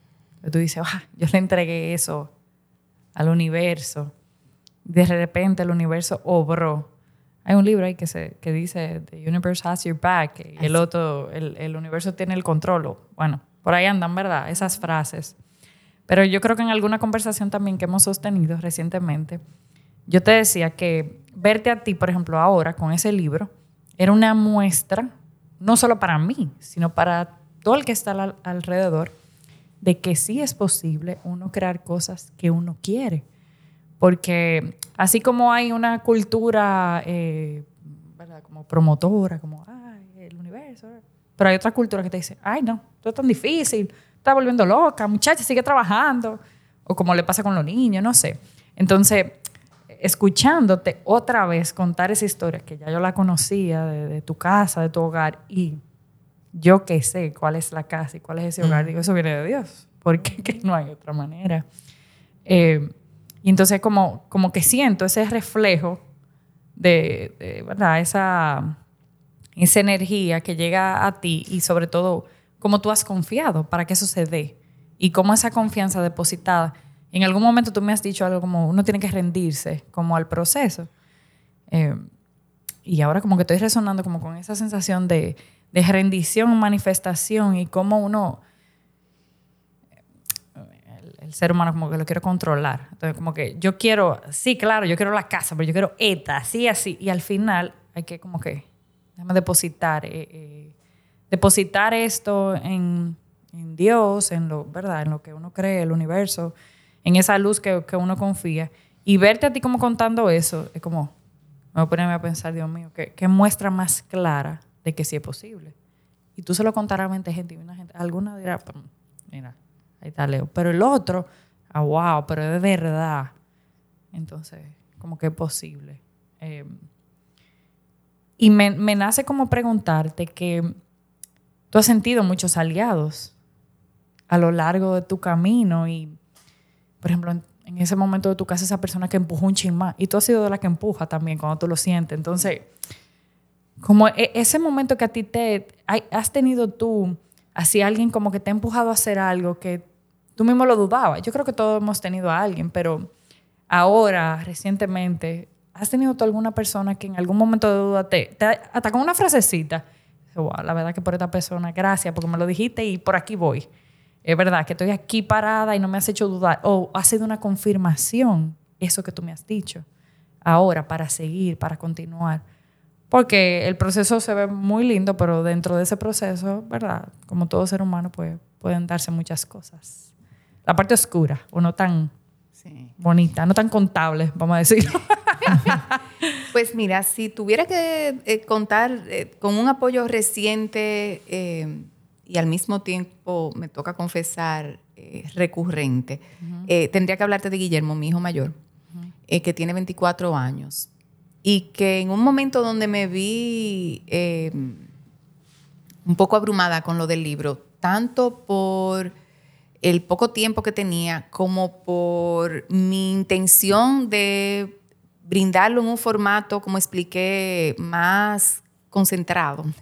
tú dices, ah, yo le entregué eso al universo. De repente el universo obró. Hay un libro ahí que, se, que dice, The universe has your back. Y el otro, el, el universo tiene el control. Bueno, por ahí andan, ¿verdad? Esas frases. Pero yo creo que en alguna conversación también que hemos sostenido recientemente, yo te decía que verte a ti, por ejemplo, ahora con ese libro, era una muestra, no solo para mí, sino para todo el que está alrededor, de que sí es posible uno crear cosas que uno quiere. Porque así como hay una cultura eh, como promotora, como ay, el universo, pero hay otra cultura que te dice, ay no, todo es tan difícil, está volviendo loca, muchacha, sigue trabajando, o como le pasa con los niños, no sé. Entonces, escuchándote otra vez contar esa historia, que ya yo la conocía de tu casa, de tu hogar, y yo que sé cuál es la casa y cuál es ese hogar, digo, eso viene de Dios, porque que no hay otra manera. Eh, y entonces como, como que siento ese reflejo de, ¿verdad? Esa, esa energía que llega a ti y sobre todo cómo tú has confiado para que eso se dé y cómo esa confianza depositada. En algún momento tú me has dicho algo como uno tiene que rendirse como al proceso. Eh, y ahora como que estoy resonando como con esa sensación de, de rendición, manifestación y cómo uno, el, ser humano como que lo quiere controlar. Entonces como que yo quiero, sí, claro, yo quiero la casa, pero yo quiero esta, así, así. Y al final hay que como que, déjame depositar, eh, eh, depositar esto en, en Dios, en lo, ¿verdad? En lo que uno cree, el universo, en esa luz que, que uno confía. Y verte a ti como contando eso, es como, me voy a ponerme a pensar, Dios mío, ¿qué, qué muestra más clara de que sí es posible? Y tú se lo contarás a 20 gente y una gente, alguna dirá, "Pum, mira, ahí está Leo. Pero el otro, ah, wow, pero es de verdad. Entonces, como que es posible. Eh, y me, me nace como preguntarte que tú has sentido muchos aliados a lo largo de tu camino y, por ejemplo, en, ese momento de tu casa, esa persona que empujó un chin más y tú has sido de la que empuja también cuando tú lo sientes. Entonces, como e- ese momento que a ti te has tenido tú, así alguien como que te ha empujado a hacer algo que tú mismo lo dudabas. Yo creo que todos hemos tenido a alguien, pero ahora, recientemente, ¿has tenido tú alguna persona que en algún momento de duda te, te hasta con una frasecita, wow, la verdad que por esta persona, gracias porque me lo dijiste y por aquí voy. Es verdad que estoy aquí parada y no me has hecho dudar. O ha sido una confirmación eso que tú me has dicho. Ahora, para seguir, para continuar. Porque el proceso se ve muy lindo, pero dentro de ese proceso, ¿verdad? Como todo ser humano, pues pueden darse muchas cosas. La parte oscura, o no tan Sí. bonita, no tan contable, vamos a decirlo. Pues mira, si tuviera que eh, contar eh, con un apoyo reciente eh, y al mismo tiempo me toca confesar recurrente, tendría que hablarte de Guillermo, mi hijo mayor, eh, que tiene 24 años y que en un momento donde me vi eh, un poco abrumada con lo del libro, tanto por el poco tiempo que tenía como por mi intención de brindarlo en un formato, como expliqué, más concentrado.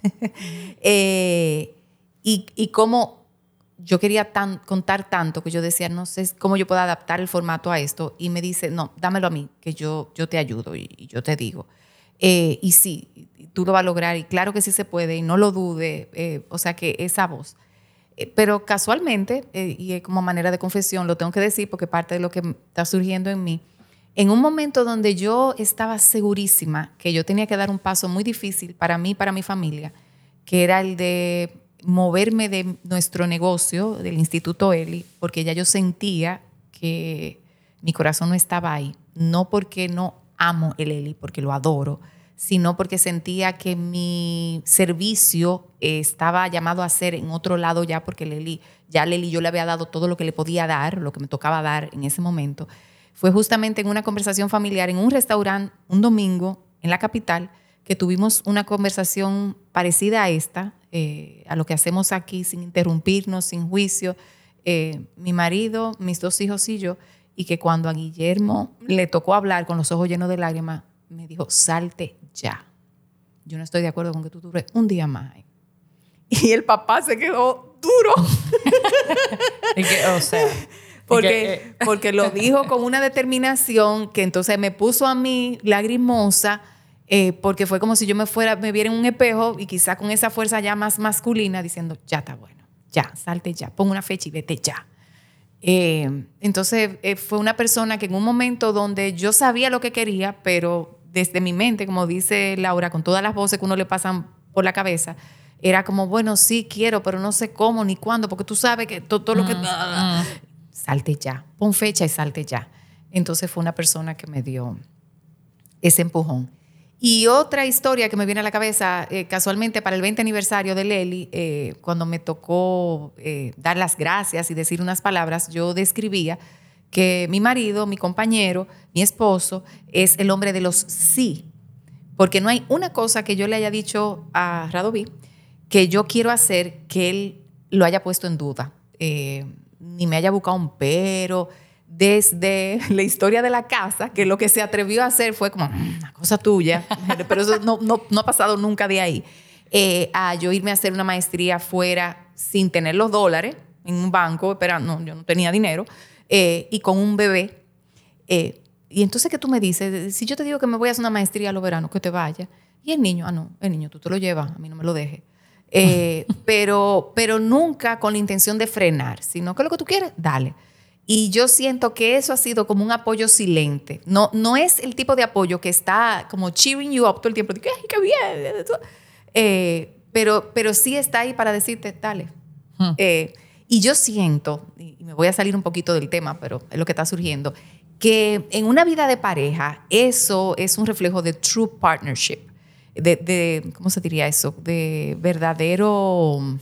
Eh, y, y cómo yo quería contar tanto que yo decía, no sé cómo yo puedo adaptar el formato a esto. Y me dice, no, dámelo a mí, que yo, yo te ayudo y, yo te digo. Eh, y sí, tú lo vas a lograr y claro que sí se puede y no lo dude. eh, o sea que esa voz. Eh, Pero casualmente, y como manera de confesión, lo tengo que decir porque parte de lo que está surgiendo en mí, en un momento donde yo estaba segurísima que yo tenía que dar un paso muy difícil para mí para mi familia, que era el de moverme de nuestro negocio, del Instituto Eli, porque ya yo sentía que mi corazón no estaba ahí. No porque no amo el Eli, porque lo adoro, sino porque sentía que mi servicio estaba llamado a ser en otro lado ya, porque Leli, ya Leli yo le había dado todo lo que le podía dar, lo que me tocaba dar en ese momento. Fue justamente en una conversación familiar en un restaurante un domingo en la capital que tuvimos una conversación parecida a esta, eh, a lo que hacemos aquí sin interrumpirnos, sin juicio, eh, mi marido, mis dos hijos y yo, y que cuando a Guillermo le tocó hablar con los ojos llenos de lágrimas, me dijo, salte ya. Yo no estoy de acuerdo con que tú dures un día más. ahí". Y el papá se quedó duro. Y que, o sea, Porque, eh, porque lo dijo con una determinación que entonces me puso a mí lagrimosa, eh, porque fue como si yo me fuera, me viera en un espejo y quizá con esa fuerza ya más masculina diciendo, ya está bueno, ya, salte ya, pon una fecha y vete ya. Eh, entonces eh, fue una persona que en un momento donde yo sabía lo que quería, pero desde mi mente, como dice Laura, con todas las voces que uno le pasan por la cabeza, era como, bueno, sí quiero, pero no sé cómo ni cuándo, porque tú sabes que to- todo, lo que... Salte ya, pon fecha y salte ya. Entonces fue una persona que me dio ese empujón. Y otra historia que me viene a la cabeza, eh, casualmente para el 20 aniversario de Leli, eh, cuando me tocó eh, dar las gracias y decir unas palabras, yo describía que mi marido, mi compañero, mi esposo, es el hombre de los sí. Porque no hay una cosa que yo le haya dicho a Radoví que yo quiero hacer que él lo haya puesto en duda. Ni me haya buscado un pero. Desde la historia de la casa, que lo que se atrevió a hacer fue como "Mm, una cosa tuya, pero eso no, no, ha pasado nunca de ahí. Eh, a yo irme a hacer una maestría fuera sin tener los dólares en un banco, esperando, no, yo no tenía dinero, eh, y con un bebé. Eh, y entonces, ¿qué tú me dices? Si yo te digo que me voy a hacer una maestría a los veranos, que te vaya. Y el niño, ah, no, el niño, tú te lo llevas, a mí no me lo dejes. Eh, pero, pero nunca con la intención de frenar, sino que lo que tú quieres, dale. Y yo siento que eso ha sido como un apoyo silente. No, no es el tipo de apoyo que está como cheering you up todo el tiempo. de que, ¡Ay, qué bien! Eh, pero, pero sí está ahí para decirte, dale. Eh, y yo siento, y me voy a salir un poquito del tema, pero es lo que está surgiendo, que en una vida de pareja eso es un reflejo de true partnership, de, de ¿cómo se diría eso? De verdadero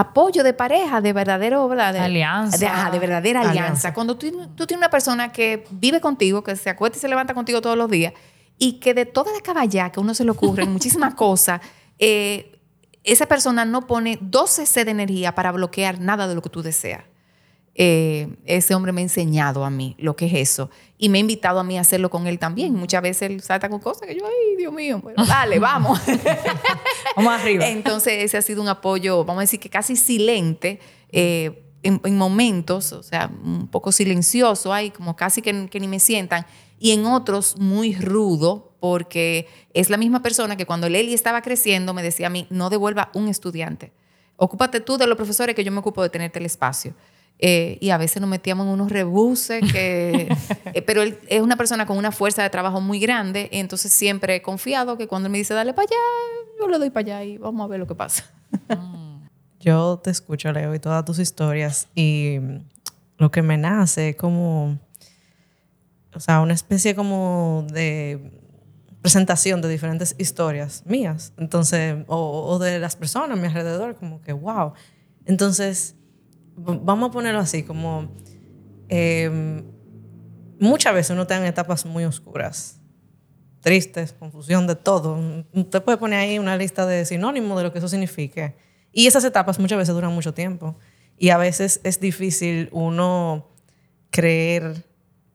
apoyo de pareja, de verdadero, ¿verdad? De, alianza. De, verdadera alianza. Cuando tú, tú, tienes una persona que vive contigo, que se acuesta y se levanta contigo todos los días, y que de toda la caballa que a uno se le ocurre, muchísimas cosas, eh, esa persona no pone 12 C de energía para bloquear nada de lo que tú deseas. Eh, ese hombre me ha enseñado a mí lo que es eso y me ha invitado a mí a hacerlo con él también. Muchas veces él salta con cosas que yo, ay, Dios mío, bueno, dale, vamos. vamos arriba. Entonces ese ha sido un apoyo, vamos a decir que casi silente. Eh, en, momentos, o sea, un poco silencioso, hay como casi que, que, ni me sientan, y en otros muy rudo, porque es la misma persona que cuando Leli estaba creciendo me decía a mí, no devuelva un estudiante, ocúpate tú de los profesores que yo me ocupo de tenerte el espacio. Eh, y a veces nos metíamos en unos rebuses, que, eh, pero él es una persona con una fuerza de trabajo muy grande, entonces siempre he confiado que cuando él me dice, dale para allá, yo le doy para allá y vamos a ver lo que pasa. Yo te escucho, Leo, y todas tus historias, y lo que me nace es como, o sea, una especie como de presentación de diferentes historias mías, entonces, o, o de las personas a mi alrededor, como que, wow. Entonces, vamos a ponerlo así, como em, muchas veces uno está etapas muy oscuras, tristes, confusión de todo. Usted puede poner ahí una lista de sinónimos de lo que eso signifique. Y esas etapas muchas veces duran mucho tiempo. Y a veces es difícil uno creer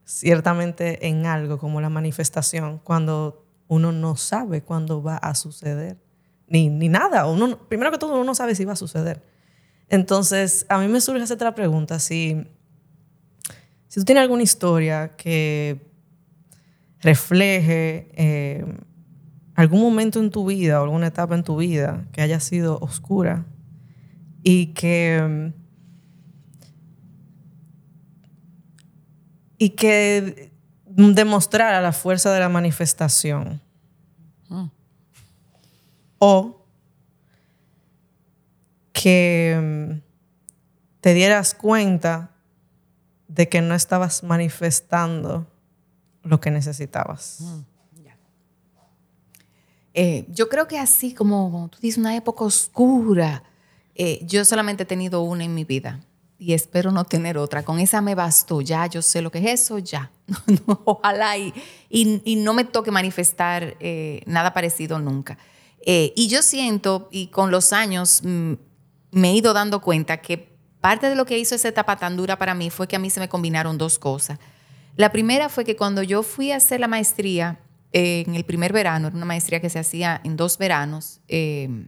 ciertamente en algo como la manifestación cuando uno no sabe cuándo va a suceder. Ni, ni nada. Uno, primero que todo, uno no sabe si va a suceder. Entonces, a mí me surge hacer otra pregunta. Si, si tú tienes alguna historia que refleje eh, algún momento en tu vida o alguna etapa en tu vida que haya sido oscura y que, y que demostrara la fuerza de la manifestación. Mm. O que mm, te dieras cuenta de que no estabas manifestando lo que necesitabas. Mm, eh, yo creo que así como tú dices, una época oscura, eh, yo solamente he tenido una en mi vida y espero no tener otra. Con esa me bastó, ya yo sé lo que es eso, ya. ojalá y, y, no me toque manifestar eh, nada parecido nunca. y yo siento, y con los años, mm, me he ido dando cuenta que parte de lo que hizo esa etapa tan dura para mí fue que a mí se me combinaron dos cosas. La primera fue que cuando yo fui a hacer la maestría eh, en el primer verano, era una maestría que se hacía en dos veranos, eh,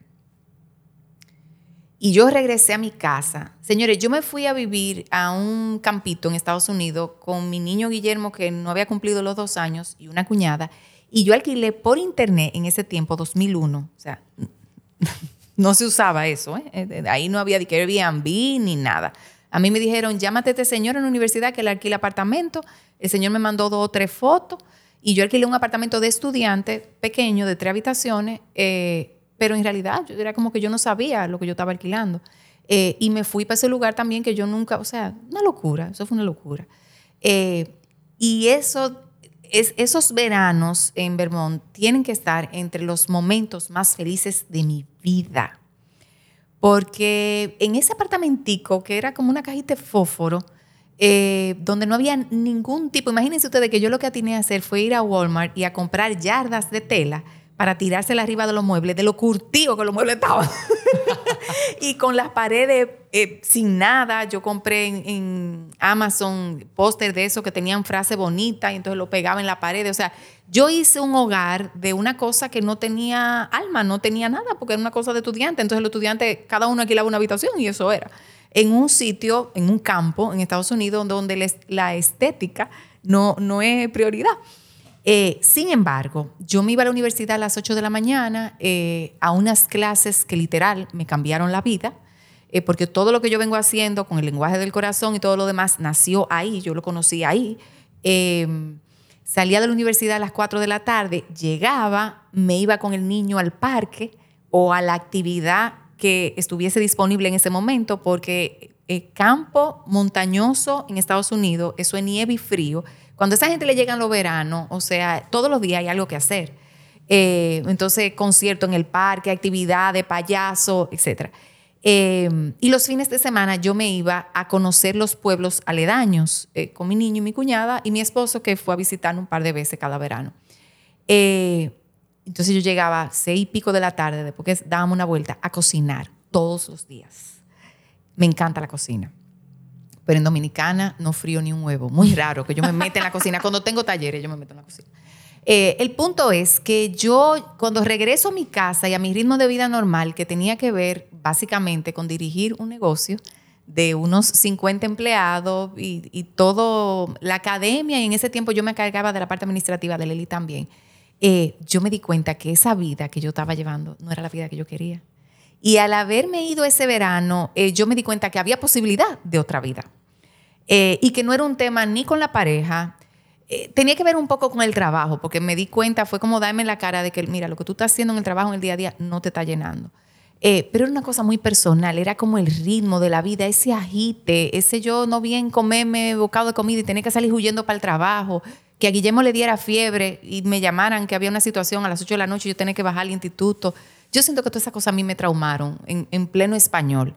y yo regresé a mi casa. Señores, yo me fui a vivir a un campito en Estados Unidos con mi niño Guillermo, que no había cumplido los dos años, y una cuñada, y yo alquilé por internet en ese tiempo, 2001, o sea, no se usaba eso, ¿eh? Eh, ahí no había Airbnb ni nada. A mí me dijeron, llámate a este señor en la universidad que le alquila apartamento. El señor me mandó dos o tres fotos y yo alquilé un apartamento de estudiante pequeño de tres habitaciones, eh, pero en realidad yo era como que yo no sabía lo que yo estaba alquilando. y me fui para ese lugar también que yo nunca, o sea, una locura, eso fue una locura. y eso esos veranos en Vermont tienen que estar entre los momentos más felices de mi vida. Porque en ese apartamentico, que era como una cajita de fósforo, eh, donde no había ningún tipo, imagínense ustedes que yo lo que atiné a hacer fue ir a Walmart y a comprar yardas de tela para tirársela arriba de los muebles, de lo curtido que los muebles estaban. y con las paredes eh, sin nada, yo compré en, Amazon póster de eso que tenían frase bonita y entonces lo pegaba en la pared. O sea, yo hice un hogar de una cosa que no tenía alma, no tenía nada, porque era una cosa de estudiante. Entonces los estudiantes, cada uno alquilaba una habitación y eso era. En un sitio, en un campo en Estados Unidos, donde la estética no, no es prioridad. Eh, sin embargo, yo me iba a la universidad a las 8 de la mañana eh, a unas clases que literal me cambiaron la vida, eh, porque todo lo que yo vengo haciendo con el lenguaje del corazón y todo lo demás nació ahí, yo lo conocí ahí. Em, salía de la universidad a las 4 de la tarde, llegaba, me iba con el niño al parque o a la actividad que estuviese disponible en ese momento, porque el campo montañoso en Estados Unidos, eso es nieve y frío. Cuando a esa gente le llegan los veranos, o sea, todos los días hay algo que hacer. Eh, entonces, concierto en el parque, actividades, payaso, etc. Eh, y los fines de semana yo me iba a conocer los pueblos aledaños eh, con mi niño y mi cuñada y mi esposo que fue a visitarme un par de veces cada verano. entonces yo llegaba seis y pico de la tarde, después que dábamos una vuelta, a cocinar todos los días. Me encanta la cocina. Pero en Dominicana no frío ni un huevo. Muy raro que yo me meta en la cocina. Cuando tengo talleres, yo me meto en la cocina. Eh, el punto es que yo, cuando regreso a mi casa y a mi ritmo de vida normal, que tenía que ver básicamente con dirigir un negocio de unos 50 empleados y, y todo, la academia, y en ese tiempo yo me cargaba de la parte administrativa de Leli también, eh, yo me di cuenta que esa vida que yo estaba llevando no era la vida que yo quería. Y al haberme ido ese verano, eh, yo me di cuenta que había posibilidad de otra vida. y que no era un tema ni con la pareja, eh, tenía que ver un poco con el trabajo, porque me di cuenta, fue como darme la cara de que, mira, lo que tú estás haciendo en el trabajo en el día a día no te está llenando. Eh, pero era una cosa muy personal, era como el ritmo de la vida, ese agite, ese yo no bien comerme bocado de comida y tener que salir huyendo para el trabajo, que a Guillermo le diera fiebre y me llamaran que había una situación a las 8 de la noche y yo tenía que bajar al instituto. Yo siento que todas esas cosas a mí me traumaron en, en pleno español.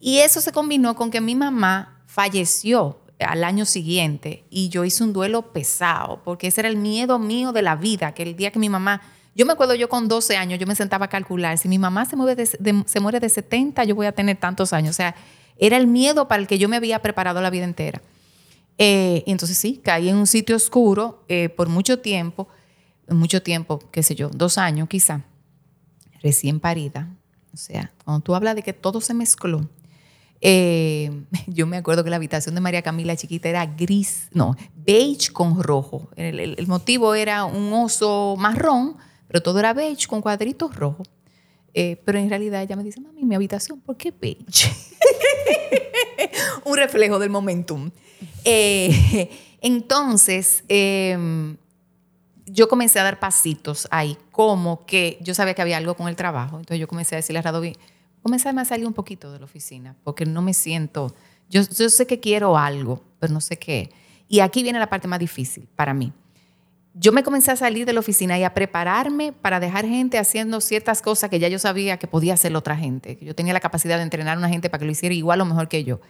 Y eso se combinó con que mi mamá falleció al año siguiente y yo hice un duelo pesado, porque ese era el miedo mío de la vida, que el día que mi mamá, yo me acuerdo yo con 12 años, yo me sentaba a calcular, si mi mamá se, mueve se muere de 70, yo voy a tener tantos años, o sea, era el miedo para el que yo me había preparado la vida entera. Eh, y entonces sí, caí en un sitio oscuro eh, por mucho tiempo, mucho tiempo, qué sé yo, dos años quizá, recién parida. O sea, cuando tú hablas de que todo se mezcló, eh, yo me acuerdo que la habitación de María Camila chiquita era gris, no, beige con rojo. El, motivo era un oso marrón, pero todo era beige con cuadritos rojos. Eh, pero en realidad ella me dice, mami, mi habitación, ¿por qué beige? un reflejo del momentum. Eh, entonces, em, yo comencé a dar pasitos ahí, como que yo sabía que había algo con el trabajo. Entonces yo comencé a decirle a Radovi, comenzarme a salir un poquito de la oficina, porque no me siento, yo, yo sé que quiero algo, pero no sé qué. Y aquí viene la parte más difícil para mí. Yo me comencé a salir de la oficina y a prepararme para dejar gente haciendo ciertas cosas que ya yo sabía que podía hacer otra gente. Que yo tenía la capacidad de entrenar a una gente para que lo hiciera igual o mejor que yo,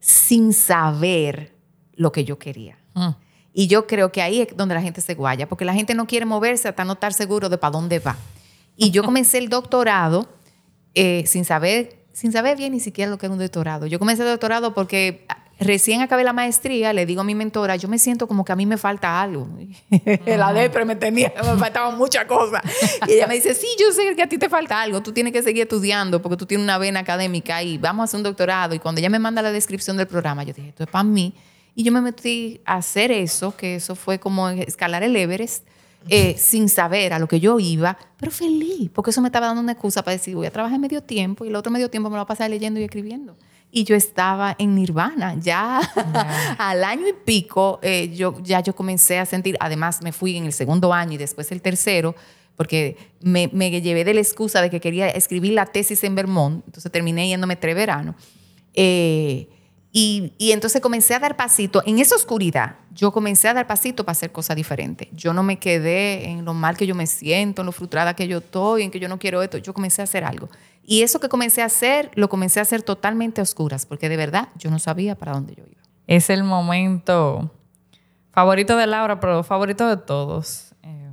sin saber lo que yo quería. Mm. Y yo creo que ahí es donde la gente se guaya, porque la gente no quiere moverse hasta no estar seguro de para dónde va. Y yo comencé el doctorado eh, sin saber sin saber bien ni siquiera lo que era un doctorado. Yo comencé el doctorado porque recién acabé la maestría, le digo a mi mentora, yo me siento como que a mí me falta algo. la depre me tenía, me faltaban muchas cosas. Y ella me dice, sí, yo sé que a ti te falta algo, tú tienes que seguir estudiando porque tú tienes una vena académica y vamos a hacer un doctorado. Y cuando ella me manda la descripción del programa, yo dije, esto es para mí. Y yo me metí a hacer eso, que eso fue como escalar el Everest eh, sin saber a lo que yo iba, pero feliz, porque eso me estaba dando una excusa para decir, voy a trabajar medio tiempo y el otro medio tiempo me lo voy a pasar leyendo y escribiendo. Y yo estaba en nirvana, ya al año y pico, eh, yo, ya yo comencé a sentir, además me fui en el segundo año y después el tercero, porque me, me llevé de la excusa de que quería escribir la tesis en Vermont, entonces terminé yéndome tres veranos. Eh, y, entonces comencé a dar pasito. En esa oscuridad, yo comencé a dar pasito para hacer cosas diferentes. Yo no me quedé en lo mal que yo me siento, en lo frustrada que yo estoy, en que yo no quiero esto. Yo comencé a hacer algo. Y eso que comencé a hacer, lo comencé a hacer totalmente a oscuras, porque de verdad yo no sabía para dónde yo iba. Es el momento favorito de Laura, pero favorito de todos. Eh,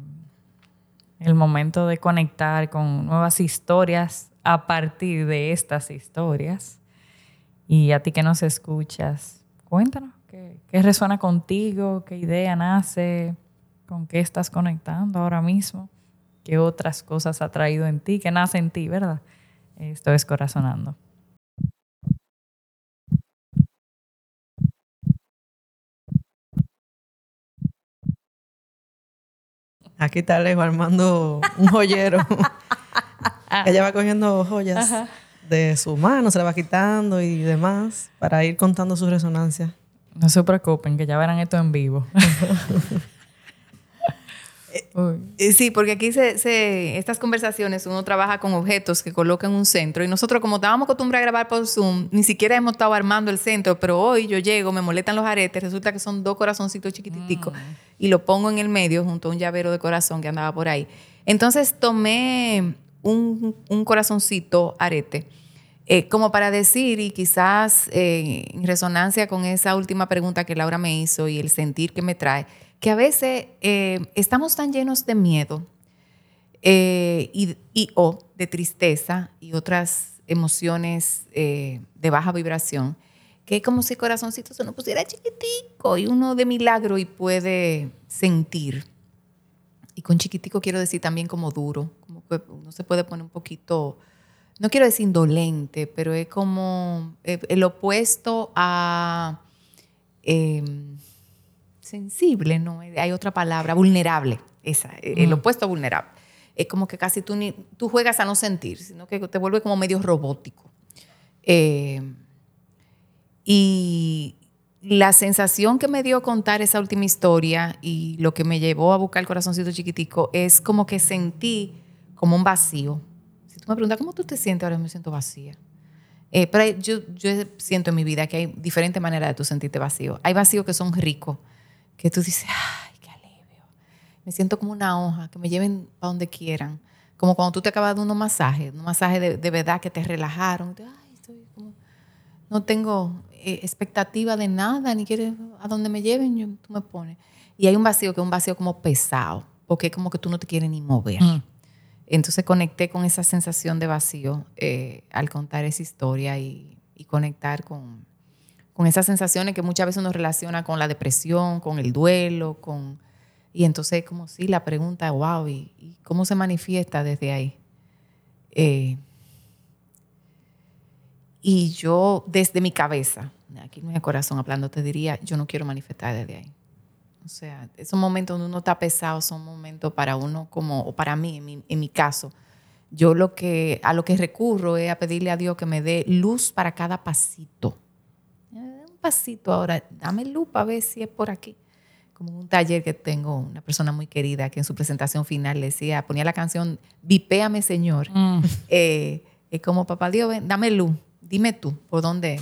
el momento de conectar con nuevas historias a partir de estas historias y a ti que nos escuchas, cuéntanos qué, resuena contigo, qué idea nace, con qué estás conectando ahora mismo, qué otras cosas ha traído en ti, qué nace en ti, ¿verdad? Esto es corazonando. Aquí está Alejo armando un joyero. Ella va cogiendo joyas de su mano, se la va quitando y demás, para ir contando su resonancia. No se preocupen, que ya verán esto en vivo. Eh, Sí, porque aquí se, se- estas conversaciones uno trabaja con objetos que coloca en un centro y nosotros como estábamos acostumbrados a grabar por Zoom, ni siquiera hemos estado armando el centro, pero hoy yo llego, me molestan los aretes, resulta que son dos corazoncitos chiquititicos y lo pongo en el medio junto a un llavero de corazón que andaba por ahí. Entonces tomé un, un corazoncito arete eh, como para decir, y quizás eh, en resonancia con esa última pregunta que Laura me hizo y el sentir que me trae, que a veces eh, estamos tan llenos de miedo eh, y, y- o de tristeza y otras emociones de baja vibración, que es como si el corazoncito se nos pusiera chiquitico y uno de milagro y puede sentir. Y con chiquitico quiero decir también como duro, uno se puede poner un poquito, no quiero decir indolente, pero es como eh, el opuesto a eh, sensible, ¿no? Hay otra palabra, vulnerable, esa, el opuesto a vulnerable. Es como que casi tú, ni, tú juegas a no sentir, sino que te vuelve como medio robótico. Eh, y la sensación que me dio contar esa última historia y lo que me llevó a buscar el corazoncito chiquitico es como que sentí como un vacío. Si tú me preguntas, ¿cómo tú te sientes ahora? Me siento vacía. Eh, pero yo, yo siento en mi vida que hay diferentes maneras de tú sentirte vacío. Hay vacíos que son ricos, que tú dices, ay, qué alivio. Me siento como una hoja, que me lleven para donde quieran. Como cuando tú te acabas de un masaje, un masaje de, de verdad que te relajaron. Ay, estoy como no tengo eh, expectativa de nada, ni quiero a donde me lleven, tú me pones. Y hay un vacío que es un vacío como pesado, porque es como que tú no te quieres ni mover. Entonces conecté con esa sensación de vacío eh, al contar esa historia y, conectar con, con esas sensaciones que muchas veces uno relaciona con la depresión, con el duelo, con... Y entonces como si la pregunta, wow, ¿y, y cómo se manifiesta desde ahí? Eh, y yo, desde mi cabeza, aquí no es corazón hablando, te diría, yo no quiero manifestar desde ahí. O sea, esos momentos donde uno está pesado son momentos para uno como, o para mí, en mi, en mi caso, yo lo que, a lo que recurro es a pedirle a Dios que me dé luz para cada pasito. Eh, Un pasito ahora, dame luz para ver si es por aquí. Como un taller que tengo, una persona muy querida que en su presentación final le decía, ponía la canción Vipéame Señor. Eh, es como, papá Dios, ven, dame luz, dime tú por dónde.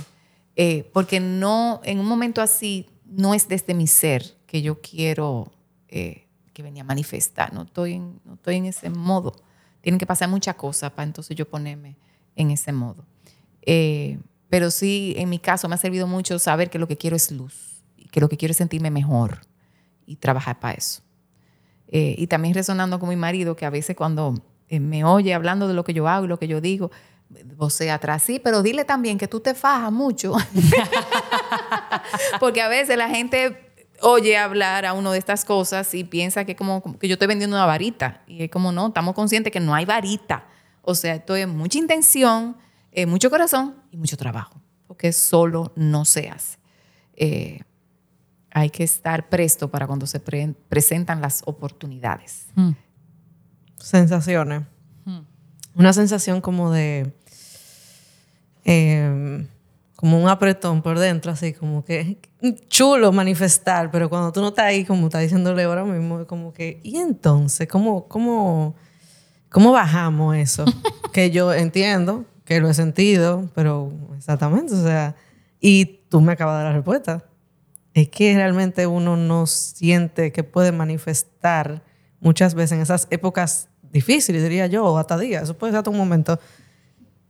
Eh, porque no, en un momento así, no es desde mi ser que yo quiero eh, que venía a manifestar. No estoy, en, no estoy en ese modo. Tienen que pasar muchas cosas para entonces yo ponerme en ese modo. Eh, pero sí, en mi caso me ha servido mucho saber que lo que quiero es luz y que lo que quiero es sentirme mejor y trabajar para eso. Eh, y también resonando con mi marido, que a veces cuando me oye hablando de lo que yo hago y lo que yo digo, vocea atrás, sí, pero dile también que tú te fajas mucho. Porque a veces la gente oye hablar a uno de estas cosas y piensa que como, como que yo estoy vendiendo una varita. Y es como, no, estamos conscientes que no hay varita. O sea, esto es mucha intención, eh, mucho corazón y mucho trabajo. Porque solo no se hace. Eh, hay que estar presto para cuando se pre- presentan las oportunidades. Sensaciones. Una sensación como de. eh, como un apretón por dentro, así como que chulo manifestar, pero cuando tú no estás ahí, como está diciéndole ahora mismo, como que, ¿y entonces? ¿Cómo, cómo, cómo bajamos eso? que yo entiendo, que lo he sentido, pero exactamente, o sea, y tú me acabas de dar la respuesta. Es que realmente uno no siente que puede manifestar muchas veces en esas épocas difíciles, diría yo, o hasta días, eso puede ser hasta un momento,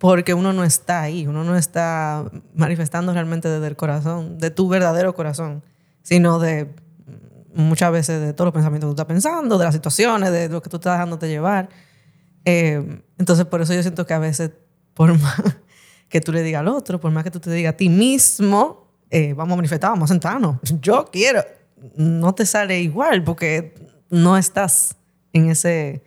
porque uno no está ahí, uno no está manifestando realmente desde el corazón, de tu verdadero corazón, sino de muchas veces de todos los pensamientos que tú estás pensando, de las situaciones, de lo que tú estás dejándote llevar. Eh, entonces, por eso yo siento que a veces, por más que tú le digas al otro, por más que tú te digas a ti mismo, eh, vamos a manifestar, vamos a sentarnos, yo quiero, no te sale igual porque no estás en ese,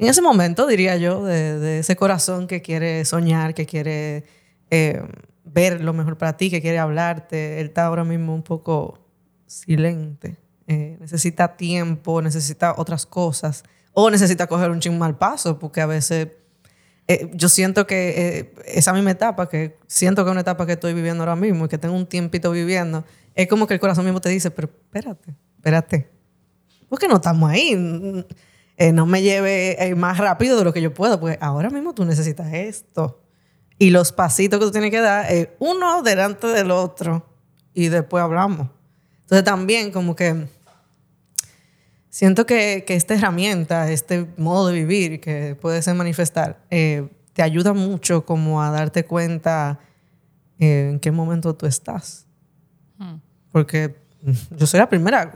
en ese momento, diría yo, de, de ese corazón que quiere soñar, que quiere eh, ver lo mejor para ti, que quiere hablarte. Él está ahora mismo un poco silente. Eh, necesita tiempo, necesita otras cosas. O necesita coger un ching mal paso, porque a veces eh, yo siento que eh, esa misma etapa, que siento que es una etapa que estoy viviendo ahora mismo y que tengo un tiempito viviendo, es como que el corazón mismo te dice, pero espérate, espérate. porque no estamos ahí. Eh, no me lleve eh, más rápido de lo que yo puedo, porque ahora mismo tú necesitas esto. Y los pasitos que tú tienes que dar, es uno delante del otro, y después hablamos. Entonces también como que siento que, que esta herramienta, este modo de vivir que puede ser manifestar, eh, te ayuda mucho como a darte cuenta en qué momento tú estás. Hmm. Porque yo soy la primera.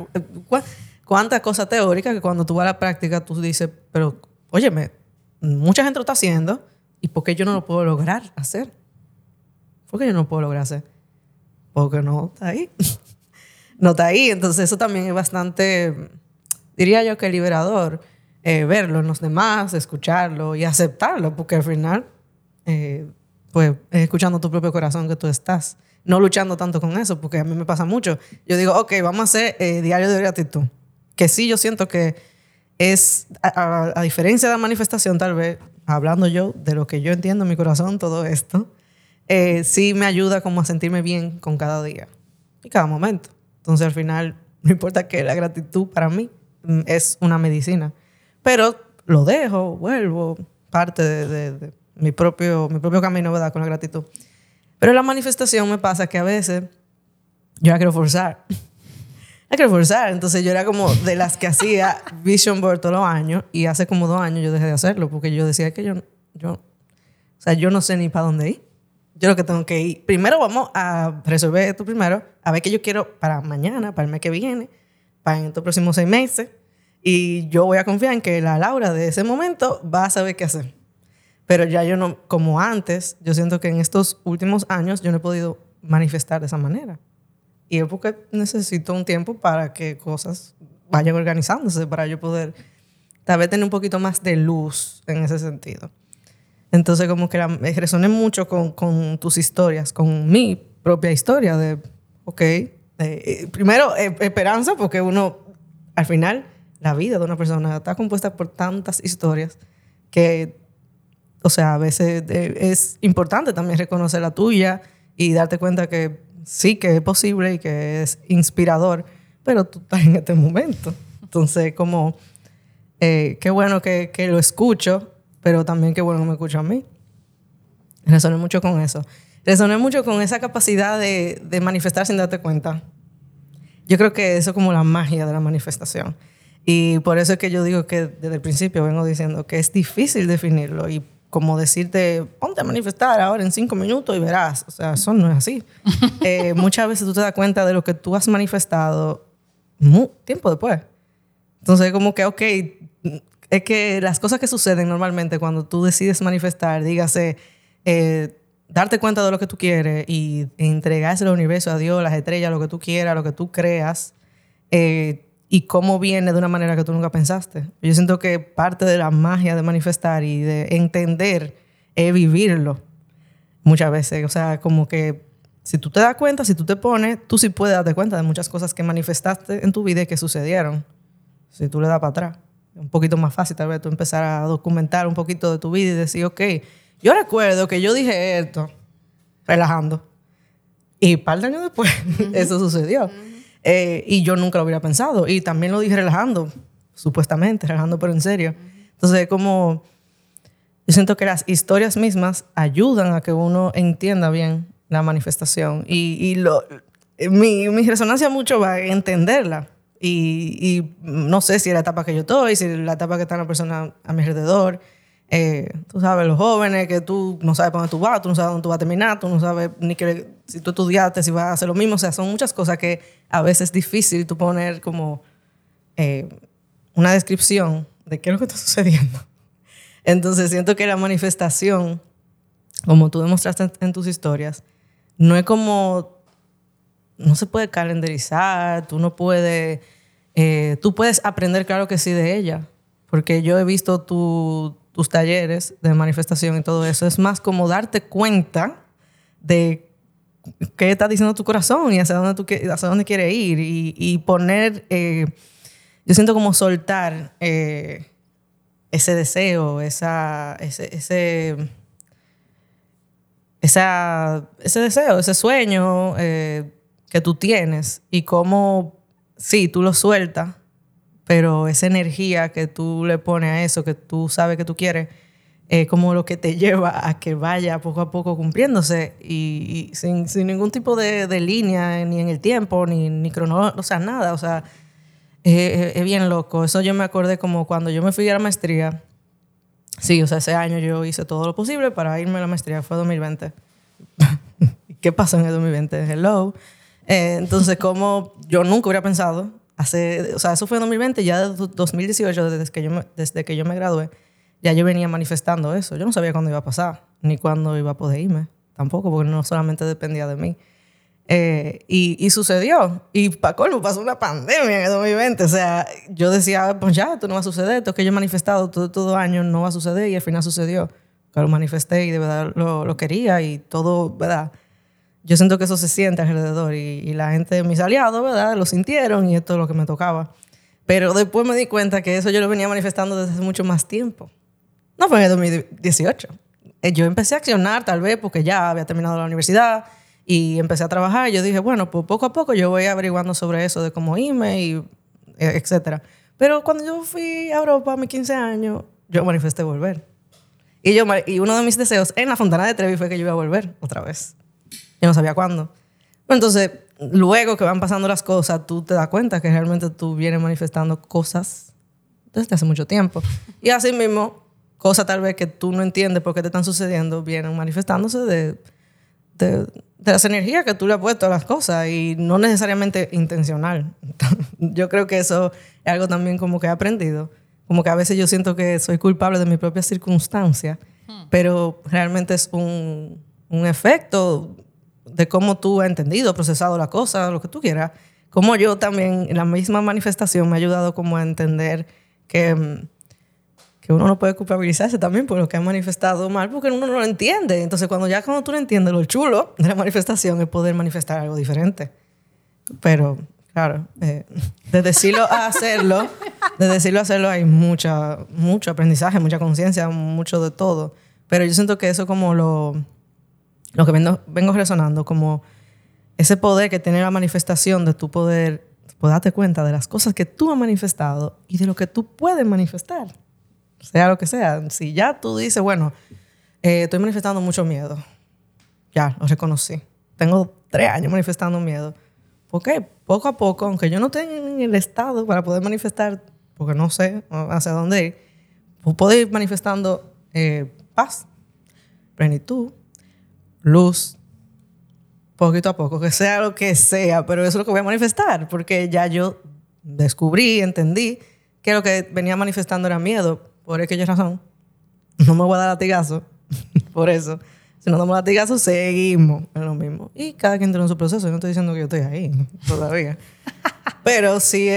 ¿Cuántas cosas teóricas que cuando tú vas a la práctica tú dices, pero óyeme, mucha gente lo está haciendo y ¿por qué yo no lo puedo lograr hacer? ¿Por qué yo no lo puedo lograr hacer? Porque no está ahí. no está ahí. Entonces eso también es bastante, diría yo que liberador, eh, verlo en los demás, escucharlo y aceptarlo, porque al final, eh, pues es escuchando tu propio corazón que tú estás. No luchando tanto con eso, porque a mí me pasa mucho. Yo digo, ok, vamos a hacer eh, diario de gratitud. Que sí, yo siento que es, a, diferencia de la manifestación, tal vez, hablando yo de lo que yo entiendo en mi corazón, todo esto, eh, sí me ayuda como a sentirme bien con cada día y cada momento. Entonces, al final, no importa que la gratitud para mí mm, es una medicina, pero lo dejo, vuelvo, parte de, mi, propio, mi propio camino, ¿verdad? Con la gratitud. Pero la manifestación me pasa que a veces yo la quiero forzar. La quiero forzar. Entonces yo era como de las que hacía Vision Board todos los años y hace como dos años yo dejé de hacerlo porque yo decía que yo, yo, o sea, yo no sé ni para dónde ir. Yo lo que tengo que ir, primero vamos a resolver esto primero, a ver qué yo quiero para mañana, para el mes que viene, para en estos próximos seis meses. Y yo voy a confiar en que la Laura de ese momento va a saber qué hacer. Pero ya yo no, como antes, yo siento que en estos últimos años yo no he podido manifestar de esa manera. Y es porque necesito un tiempo para que cosas vayan organizándose, para yo poder tal vez tener un poquito más de luz en ese sentido. Entonces como que resoné mucho con, tus historias, con mi propia historia de, ok, eh, primero eh, esperanza, porque uno, al final, la vida de una persona está compuesta por tantas historias que o sea, a veces es importante también reconocer la tuya y darte cuenta que sí, que es posible y que es inspirador, pero tú estás en este momento. Entonces, como, eh, qué bueno que, que, lo escucho, pero también qué bueno que me escucho a mí. Resoné mucho con eso. Resoné mucho con esa capacidad de, de manifestar sin darte cuenta. Yo creo que eso es como la magia de la manifestación. Y por eso es que yo digo que desde el principio vengo diciendo que es difícil definirlo y como decirte, ponte a manifestar ahora en cinco minutos y verás. O sea, eso no es así. eh, muchas veces tú te das cuenta de lo que tú has manifestado muy, tiempo después. Entonces, como que, ok, es que las cosas que suceden normalmente cuando tú decides manifestar, dígase, eh, darte cuenta de lo que tú quieres y entregarse al universo, a Dios, las estrellas, lo que tú quieras, lo que tú creas, eh, y cómo viene de una manera que tú nunca pensaste. Yo siento que parte de la magia de manifestar y de entender es vivirlo muchas veces. O sea, como que si tú te das cuenta, si tú te pones, tú sí puedes darte cuenta de muchas cosas que manifestaste en tu vida y que sucedieron. Si tú le das para atrás. Un poquito más fácil tal vez tú empezar a documentar un poquito de tu vida y decir, ok, yo recuerdo que yo dije esto, relajando. Y un par de años después, eso sucedió. Eh, y yo nunca lo hubiera pensado. Y también lo dije relajando, supuestamente, relajando, pero en serio. Entonces, como yo siento que las historias mismas ayudan a que uno entienda bien la manifestación. Y, y lo, mi, mi, resonancia mucho va a entenderla. Y, y, no sé si es la etapa que yo estoy, si es la etapa que está la persona a mi alrededor. Eh, tú sabes, los jóvenes, que tú no sabes para dónde tú vas, tú no sabes dónde tú vas a terminar, tú no sabes ni que, si tú estudiaste, si vas a hacer lo mismo. O sea, son muchas cosas que a veces es difícil tú poner como eh, una descripción de qué es lo que está sucediendo. Entonces siento que la manifestación, como tú demostraste en, tus historias, no es como, no se puede calendarizar, tú no puedes, eh, tú puedes aprender, claro que sí, de ella, porque yo he visto tu, tus talleres de manifestación y todo eso, es más como darte cuenta de qué está diciendo tu corazón y hacia dónde, tú, hacia dónde quieres ir y, y poner, eh, yo siento como soltar eh, ese deseo, esa, ese, ese, esa, ese deseo, ese sueño eh, que tú tienes y cómo, sí, tú lo sueltas, pero esa energía que tú le pones a eso, que tú sabes que tú quieres, es como lo que te lleva a que vaya poco a poco cumpliéndose y, sin, ningún tipo de, línea, ni en el tiempo, ni, ni cronológico, o sea, nada, o sea, es bien loco. Eso yo me acordé como cuando yo me fui a la maestría. Sí, o sea, ese año yo hice todo lo posible para irme a la maestría, fue 2020. ¿Qué pasó en el 2020? Hello. Eh, entonces, como yo nunca hubiera pensado, hace, o sea, eso fue en 2020, ya de 2018, desde que, yo me, desde que yo me gradué, ya yo venía manifestando eso. Yo no sabía cuándo iba a pasar, ni cuándo iba a poder irme, tampoco, porque no solamente dependía de mí. Eh, y, y, sucedió. Y para colmo pasó una pandemia en el 2020. O sea, yo decía, pues ya, esto no va a suceder, esto que yo he manifestado todo, todo año no va a suceder y al final sucedió. Lo manifesté y de verdad lo, lo quería y todo, ¿verdad? Yo siento que eso se siente alrededor y, la gente, mis aliados, ¿verdad? Lo sintieron y esto es lo que me tocaba. Pero después me di cuenta que eso yo lo venía manifestando desde hace mucho más tiempo. No fue en el 2018. Eh, yo empecé a accionar tal vez porque ya había terminado la universidad y empecé a trabajar. Y yo dije, bueno, pues poco a poco yo voy averiguando sobre eso de cómo irme y eh, etcétera. Pero cuando yo fui a Europa a mis 15 años, yo manifesté volver. Y, yo, y uno de mis deseos en la Fontana de Trevi fue que yo iba a volver otra vez. Yo no sabía cuándo. Entonces, luego que van pasando las cosas, tú te das cuenta que realmente tú vienes manifestando cosas desde hace mucho tiempo. Y así mismo, cosas tal vez que tú no entiendes por qué te están sucediendo, vienen manifestándose de, de, de las energías que tú le has puesto a las cosas y no necesariamente intencional. yo creo que eso es algo también como que he aprendido. Como que a veces yo siento que soy culpable de mi propia circunstancia, hmm. pero realmente es un, un efecto de cómo tú has entendido, procesado la cosa, lo que tú quieras. Como yo también, la misma manifestación, me ha ayudado como a entender que, mm, que uno no puede culpabilizarse también por lo que ha manifestado mal, porque uno no lo entiende. Entonces, cuando ya cuando tú lo entiendes, lo chulo de la manifestación es poder manifestar algo diferente. Pero, claro, eh, de decirlo a hacerlo, de decirlo a hacerlo hay mucha, mucho aprendizaje, mucha conciencia, mucho de todo. Pero yo siento que eso como lo lo que vengo, vengo resonando como ese poder que tiene la manifestación de tu poder, pues darte cuenta de las cosas que tú has manifestado y de lo que tú puedes manifestar, sea lo que sea. Si ya tú dices, bueno, eh, estoy manifestando mucho miedo, ya lo reconocí. Tengo tres años manifestando miedo. porque Poco a poco, aunque yo no tenga en el estado para poder manifestar, porque no sé hacia dónde ir, puedo ir manifestando eh, paz, plenitud, luz, poquito a poco, que sea lo que sea, pero eso es lo que voy a manifestar, porque ya yo descubrí, entendí que lo que venía manifestando era miedo, por aquella razón. No me voy a dar latigazo, por eso. Si no damos latigazo, seguimos en lo mismo. Y cada quien tiene su proceso. Yo no estoy diciendo que yo estoy ahí todavía. Pero sí,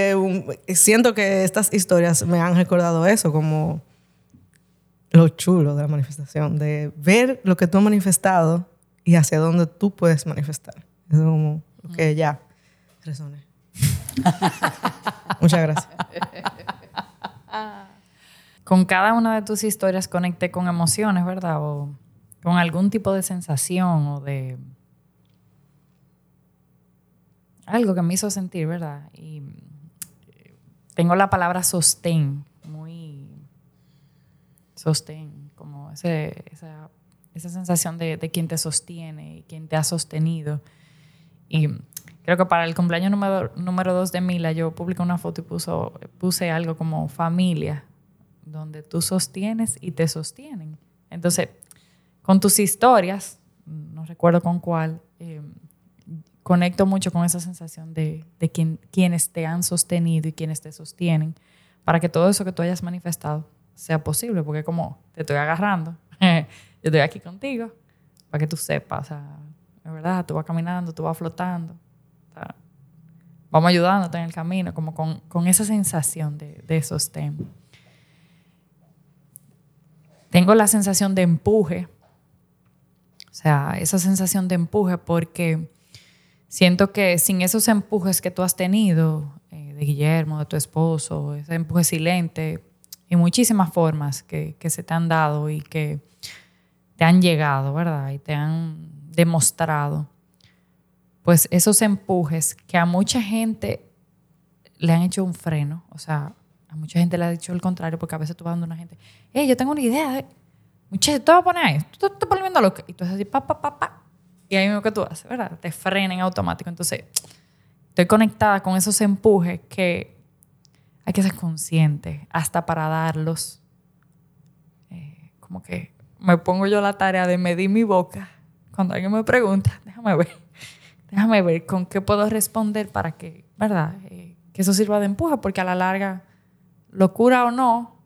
siento que estas historias me han recordado eso, como lo chulo de la manifestación, de ver lo que tú has manifestado y hacia dónde tú puedes manifestar. Es como lo que ya resoné. Muchas gracias. Con cada una de tus historias conecté con emociones, ¿verdad? O con algún tipo de sensación o de algo que me hizo sentir, ¿verdad? Y tengo la palabra sostén, muy sostén, como ese, esa esa sensación de, de quien te sostiene y quien te ha sostenido. Y creo que para el cumpleaños número, número dos de Mila yo publiqué una foto y puso, puse algo como familia, donde tú sostienes y te sostienen. Entonces, con tus historias, no recuerdo con cuál, eh, conecto mucho con esa sensación de, de quien, quienes te han sostenido y quienes te sostienen, para que todo eso que tú hayas manifestado sea posible, porque como te estoy agarrando, yo estoy aquí contigo para que tú sepas, o sea, es verdad, tú vas caminando, tú vas flotando, vamos ayudándote en el camino, como con, con esa sensación de, de sostén. Tengo la sensación de empuje, o sea, esa sensación de empuje porque siento que sin esos empujes que tú has tenido, eh, de Guillermo, de tu esposo, ese empuje silente, y muchísimas formas que, que se te han dado y que te han llegado, ¿verdad? Y te han demostrado, pues esos empujes que a mucha gente le han hecho un freno, o sea, a mucha gente le ha dicho el contrario, porque a veces tú vas dando a una gente, hey, yo tengo una idea, muchachos, te vas a poner ahí, tú te estás volviendo loco. Y tú haces así, pa, pa, pa, pa. Y ahí mismo que tú haces, ¿verdad? Te frena en automático. Entonces, estoy conectada con esos empujes que hay que ser consciente hasta para darlos. Eh, como que me pongo yo la tarea de medir mi boca cuando alguien me pregunta, déjame ver, déjame ver con qué puedo responder para que, ¿verdad? Eh, que eso sirva de empuje, porque a la larga, locura o no,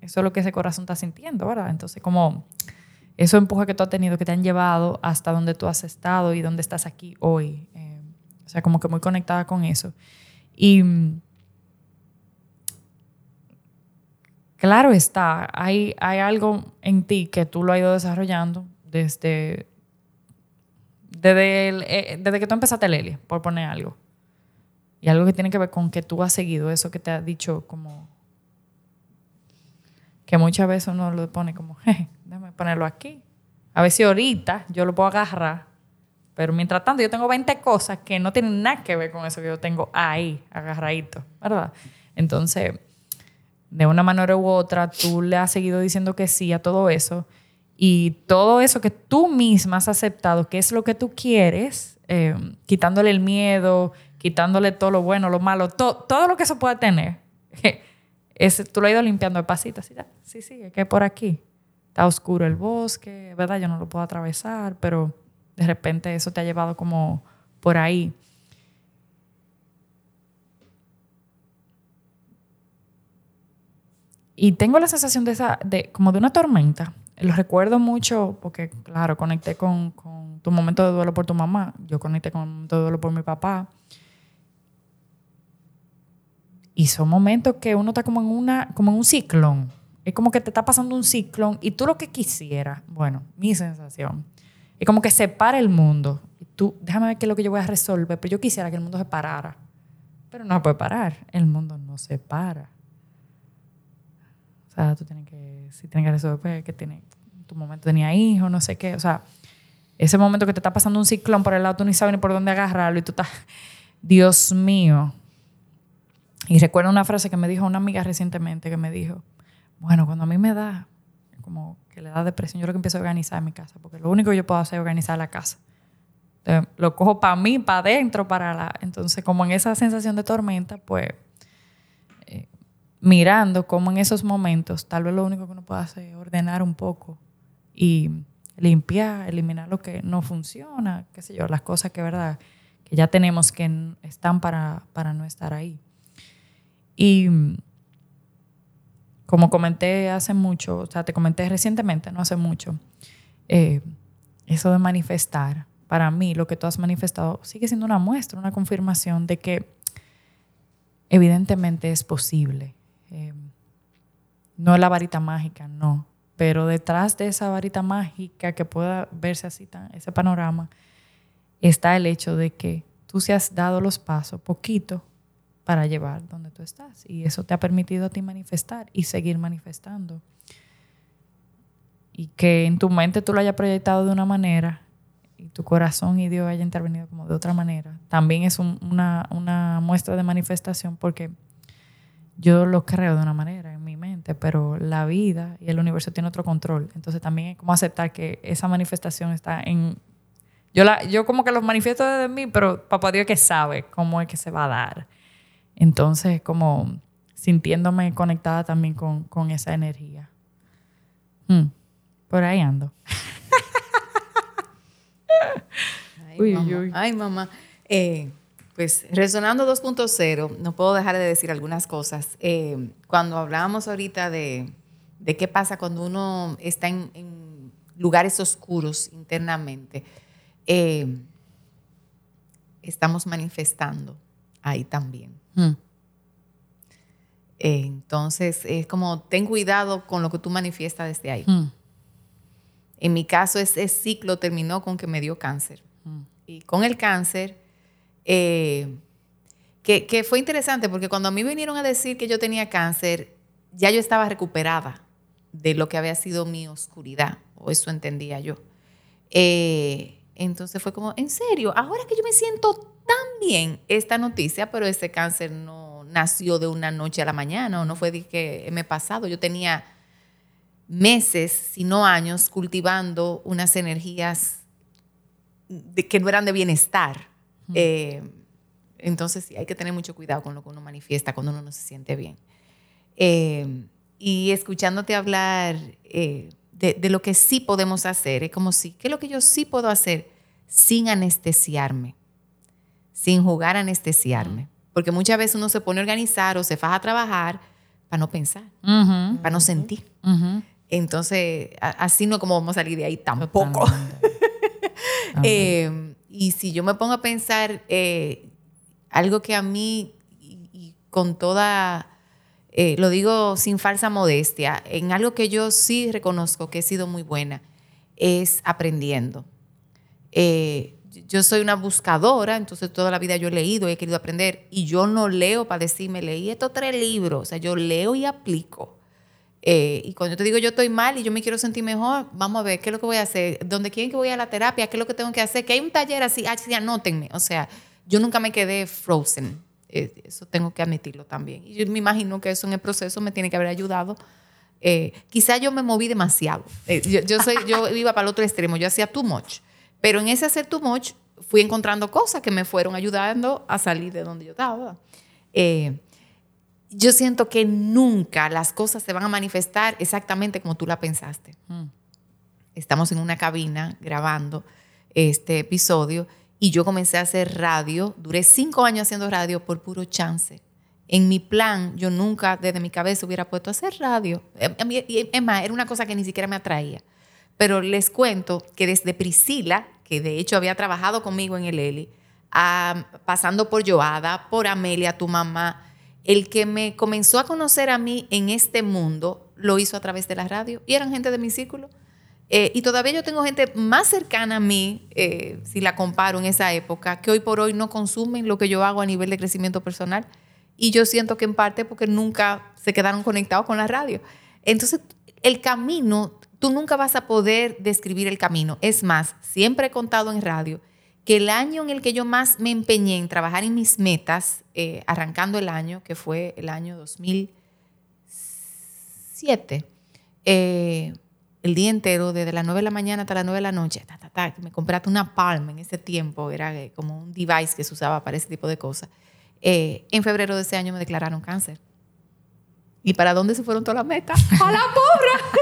eso es lo que ese corazón está sintiendo, ¿verdad? Entonces, como esos empujes que tú has tenido, que te han llevado hasta donde tú has estado y donde estás aquí hoy. Eh, o sea, como que muy conectada con eso. Y claro está, hay, hay algo en ti que tú lo has ido desarrollando desde, desde, eh, desde que tú empezaste Lelia, por poner algo. Y algo que tiene que ver con que tú has seguido eso que te ha dicho como que muchas veces uno lo pone como, déjame ponerlo aquí. A ver si ahorita yo lo puedo agarrar. Pero mientras tanto, yo tengo 20 cosas que no tienen nada que ver con eso que yo tengo ahí, agarradito, ¿verdad? Entonces, de una manera u otra, tú le has seguido diciendo que sí a todo eso. Y todo eso que tú misma has aceptado, que es lo que tú quieres, eh, quitándole el miedo, quitándole todo lo bueno, lo malo, todo lo que eso pueda tener, es, tú lo has ido limpiando de pasito. Así, sí, sí, es que por aquí está oscuro el bosque, ¿verdad? Yo no lo puedo atravesar, pero de repente eso te ha llevado como por ahí. Y tengo la sensación de esa, de, como de una tormenta. Lo recuerdo mucho porque, claro, conecté con, con tu momento de duelo por tu mamá. Yo conecté con el momento de duelo por mi papá. Y son momentos que uno está como en, una, como en un ciclón. Es como que te está pasando un ciclón y tú lo que quisieras, bueno, mi sensación, es como que se para el mundo. Y tú, déjame ver qué es lo que yo voy a resolver, pero yo quisiera que el mundo se parara. Pero no puede parar. El mundo no se para. Sea, tú tienes que, si tienes que resolver que tiene, en tu momento tenía hijos, no sé qué. O sea, ese momento que te está pasando un ciclón por el lado, tú ni sabes ni por dónde agarrarlo y tú estás, Dios mío, y recuerdo una frase que me dijo una amiga recientemente que me dijo, bueno, cuando a mí me da como que le da depresión, yo lo que empiezo a organizar mi casa, porque lo único que yo puedo hacer es organizar la casa. lo cojo para mí, para adentro, para la... Entonces, como en esa sensación de tormenta, pues mirando cómo en esos momentos, tal vez lo único que uno puede hacer es ordenar un poco y limpiar, eliminar lo que no funciona, qué sé yo, las cosas que, ¿verdad? que ya tenemos que están para, para no estar ahí. Y como comenté hace mucho, o sea, te comenté recientemente, no hace mucho, eh, eso de manifestar, para mí lo que tú has manifestado sigue siendo una muestra, una confirmación de que evidentemente es posible. Eh, no la varita mágica, no. Pero detrás de esa varita mágica que pueda verse así, ese panorama, está el hecho de que tú se has dado los pasos poquito para llevar donde tú estás. Y eso te ha permitido a ti manifestar y seguir manifestando. Y que en tu mente tú lo hayas proyectado de una manera y tu corazón y Dios haya intervenido como de otra manera. También es una, una muestra de manifestación porque yo lo creo de una manera en mi mente, pero la vida y el universo tienen otro control. Entonces también es como aceptar que esa manifestación está en... Yo, la, yo como que lo manifiesto desde mí, pero papá Dios que sabe cómo es que se va a dar. Entonces, como sintiéndome conectada también con, esa energía. Hmm, por ahí ando. Ay, mamá. Ay, mamá. Eh, pues resonando 2.0, no puedo dejar de decir algunas cosas. Eh, cuando hablábamos ahorita de, qué pasa cuando uno está en, lugares oscuros internamente, eh, estamos manifestando ahí también. Hmm. entonces, es como, ten cuidado con lo que tú manifiestas desde ahí. Hmm. En mi caso, ese ciclo terminó con que me dio cáncer. Hmm. Y con el cáncer, eh, que, fue interesante porque cuando a mí vinieron a decir que yo tenía cáncer, ya yo estaba recuperada de lo que había sido mi oscuridad, o eso entendía yo. Eh, entonces fue como, en serio, ahora que yo me siento tan bien esta noticia, pero ese cáncer no, nació de una noche a la mañana o no fue de que me he pasado. Yo tenía meses, si no años, cultivando unas energías que no eran de bienestar. Eh, entonces sí, hay que tener mucho cuidado con lo que uno manifiesta cuando uno no se siente bien. Eh, y escuchándote hablar eh, de, lo que sí podemos hacer, es como si, ¿qué es lo que yo sí puedo hacer sin anestesiarme? Sin jugar a anestesiarme. Porque muchas veces uno se pone a organizar o se faja a trabajar para no pensar, para no sentir. Entonces, así no como vamos a salir de ahí tampoco. Eh, y si yo me pongo a pensar eh, algo que a mí, y, con toda, eh, lo digo sin falsa modestia, en algo que yo sí reconozco que he sido muy buena, es aprendiendo. yo soy una buscadora, entonces toda la vida yo he leído y he querido aprender, y yo no leo para decirme, leí estos tres libros, o sea, yo leo y aplico. Eh, y cuando yo te digo yo estoy mal y yo me quiero sentir mejor, vamos a ver qué es lo que voy a hacer, dónde quieren que voy a la terapia, qué es lo que tengo que hacer, que hay un taller así, así anótenme. O sea, yo nunca me quedé frozen. Eh, eso tengo que admitirlo también. Y yo me imagino que eso en el proceso me tiene que haber ayudado. Eh, quizá yo me moví demasiado. yo, yo, soy, yo iba para el otro extremo, yo hacía too much. Pero en ese hacer too much fui encontrando cosas que me fueron ayudando a salir de donde yo estaba yo siento que nunca las cosas se van a manifestar exactamente como tú la pensaste. Mm. Estamos en una cabina grabando este episodio y yo comencé a hacer radio. Duré cinco años haciendo radio por puro chance. En mi plan, yo nunca desde mi cabeza hubiera puesto a hacer radio. Es más, era una cosa que ni siquiera me atraía. Pero les cuento que desde Priscila, que de hecho había trabajado conmigo en el Eli, pasando por Joada, por Amelia, tu mamá, el que me comenzó a conocer a mí en este mundo lo hizo a través de la radio y eran gente de mi círculo. Eh, y todavía yo tengo gente más cercana a mí, eh, si la comparo en esa época, que hoy por hoy no consumen lo que yo hago a nivel de crecimiento personal. Y yo siento que en parte porque nunca se quedaron conectados con la radio. Entonces, el camino, tú nunca vas a poder describir el camino. Es más, siempre he contado en radio que el año en el que yo más me empeñé en trabajar en mis metas, eh, arrancando el año, que fue el año 2007, eh, el día entero, desde las 9 de la mañana hasta las 9 de la noche, me compraste una Palm en ese tiempo, era eh, como un device que se usaba para ese tipo de cosas. en febrero de ese año me declararon cáncer. ¿Y para dónde se fueron todas las metas? ¡A la porra!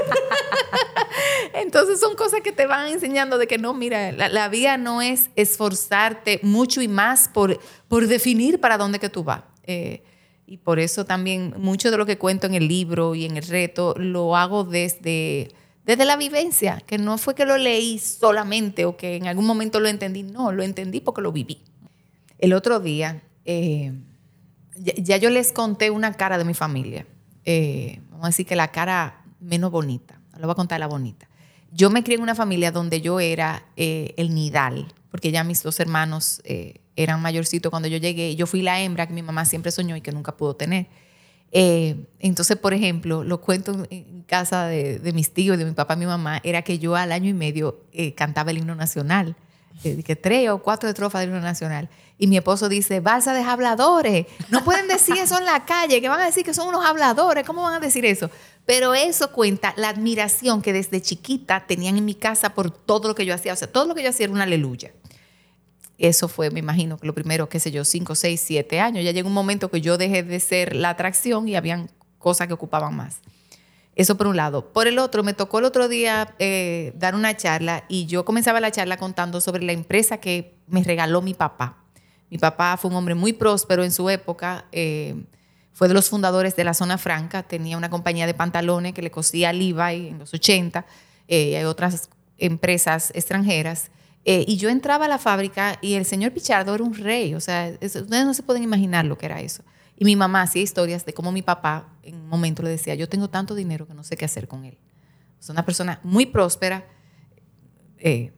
Entonces son cosas que te van enseñando de que no, mira, la, la vía no es esforzarte mucho y más por, por definir para dónde que tú vas. Eh, y por eso también mucho de lo que cuento en el libro y en el reto lo hago desde, desde la vivencia, que no fue que lo leí solamente o que en algún momento lo entendí, no, lo entendí porque lo viví. El otro día, eh, ya, yo les conté una cara de mi familia, eh, vamos a decir que la cara menos bonita, lo voy a contar la bonita. Yo me crié en una familia donde yo era eh, el nidal, porque ya mis dos hermanos eh, eran mayorcitos cuando yo llegué. Yo fui la hembra que mi mamá siempre soñó y que nunca pudo tener. Eh, entonces, por ejemplo, lo cuento en casa de, mis tíos, de mi papá y mi mamá, era que yo al año y medio cantaba el himno nacional. Que tres o cuatro estrofas del himno nacional. Y mi esposo dice, balsa de habladores. No pueden decir eso en la calle, que van a decir que son unos habladores. ¿Cómo van a decir eso? Pero eso cuenta la admiración que desde chiquita tenían en mi casa por todo lo que yo hacía. O sea, todo lo que yo hacía era una aleluya. Eso fue, me imagino, lo primero, qué sé yo, cinco, seis, siete años. Ya llegó un momento que yo dejé de ser la atracción y habían cosas que ocupaban más. Eso por un lado. Por el otro, me tocó el otro día eh, dar una charla y yo comenzaba la charla contando sobre la empresa que me regaló mi papá. Mi papá fue un hombre muy próspero en su época. Eh, fue de los fundadores de la Zona Franca, tenía una compañía de pantalones que le cosía Levi en los 80, eh, hay otras empresas extranjeras. Y yo entraba a la fábrica y el señor Pichardo era un rey, o sea, ustedes no se pueden imaginar lo que era eso. Y mi mamá hacía historias de cómo mi papá en un momento le decía, yo tengo tanto dinero que no sé qué hacer con él. Es una persona muy próspera. Eh,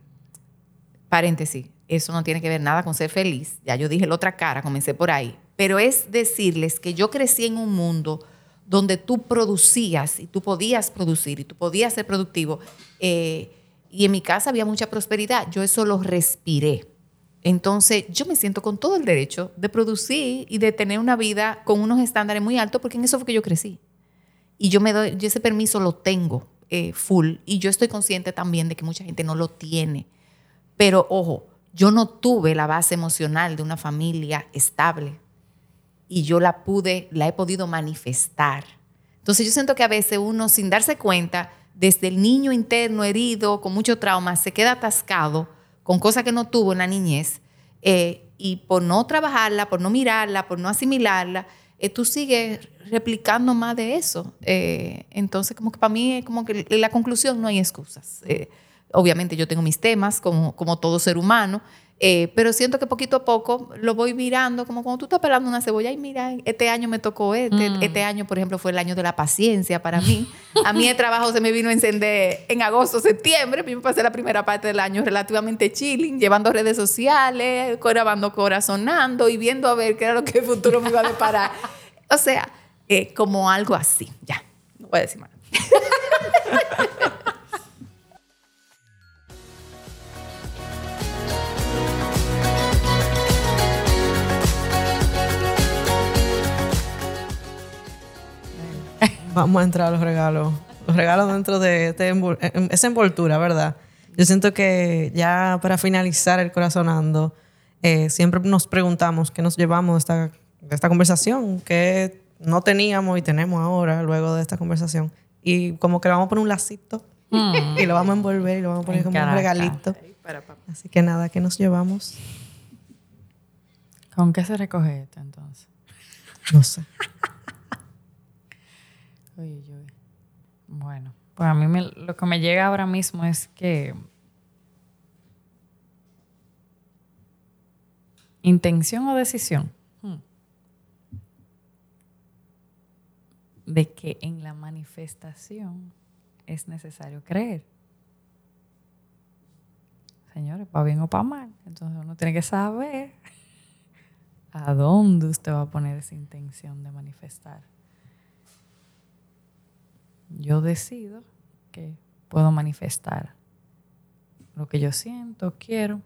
paréntesis, eso no tiene que ver nada con ser feliz. Ya yo dije la otra cara, comencé por ahí pero es decirles que yo crecí en un mundo donde tú producías y tú podías producir y tú podías ser productivo. Eh, y en mi casa había mucha prosperidad. Yo eso lo respiré. Entonces, yo me siento con todo el derecho de producir y de tener una vida con unos estándares muy altos, porque en eso fue que yo crecí. Y yo me doy, ese permiso lo tengo eh, full. Y yo estoy consciente también de que mucha gente no lo tiene. Pero ojo, yo no tuve la base emocional de una familia estable. Y yo la pude, la he podido manifestar. Entonces yo siento que a veces uno, sin darse cuenta, desde el niño interno herido, con mucho trauma, se queda atascado con cosas que no tuvo en la niñez. Eh, y por no trabajarla, por no mirarla, por no asimilarla, eh, tú sigues replicando más de eso. Eh, entonces, como que para mí es como que la conclusión no hay excusas. Eh, obviamente yo tengo mis temas como, como todo ser humano, eh, pero siento que poquito a poco lo voy mirando, como cuando tú estás pelando una cebolla y mira, este año me tocó este, Mm. este año, por ejemplo, fue el año de la paciencia para mí. A mí el trabajo se me vino a encender en agosto, septiembre, yo me pasé la primera parte del año relativamente chilling, llevando redes sociales, grabando corazonando y viendo a ver qué era lo que el futuro me iba a deparar. o sea, eh, como algo así, ya, no voy a decir más. Vamos a entrar a los regalos. Los regalos dentro de este envol- em- esa envoltura, ¿verdad? Yo siento que ya para finalizar el corazonando, eh, siempre nos preguntamos qué nos llevamos de esta, de esta conversación, qué no teníamos y tenemos ahora luego de esta conversación. Y como que le vamos a poner un lacito y lo vamos a envolver y lo vamos a poner En como un regalito. Así que nada, ¿qué nos llevamos? ¿Con qué se recoge esto entonces? No sé. Uy, uy, uy. Bueno, pues a mí me- lo que me llega ahora mismo es que intención o decisión Hmm. de que en la manifestación es necesario creer. Señores, para bien o para mal. Entonces uno tiene que saber a dónde usted va a poner esa intención de manifestar yo decido que puedo manifestar lo que yo siento, quiero,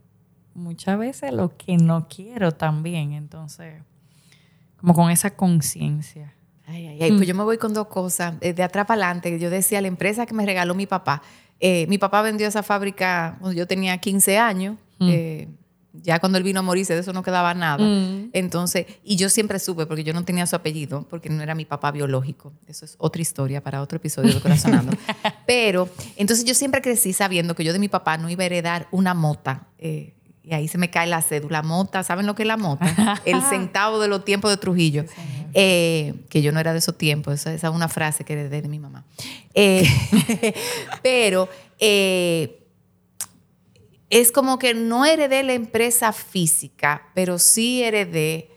muchas veces lo que no quiero también. Entonces, como con esa conciencia. Ay, ay, ay. Pues yo me voy con dos cosas. De atrás para adelante, yo decía, la empresa que me regaló mi papá. eh, mi papá vendió esa fábrica cuando yo tenía 15 años. eh, ya cuando él vino a morirse, de eso no quedaba nada. Mm. Entonces, y yo siempre supe, porque yo no tenía su apellido, porque no era mi papá biológico. Eso es otra historia para otro episodio de Corazonando. Pero, entonces yo siempre crecí sabiendo que yo de mi papá no iba a heredar una mota. eh, y ahí se me cae la cédula. Mota, ¿saben lo que es la mota? El centavo de los tiempos de Trujillo. Eh, que yo no era de esos tiempos, esa, esa es una frase que heredé de mi mamá. Eh, pero eh, es como que no heredé la empresa física, pero sí heredé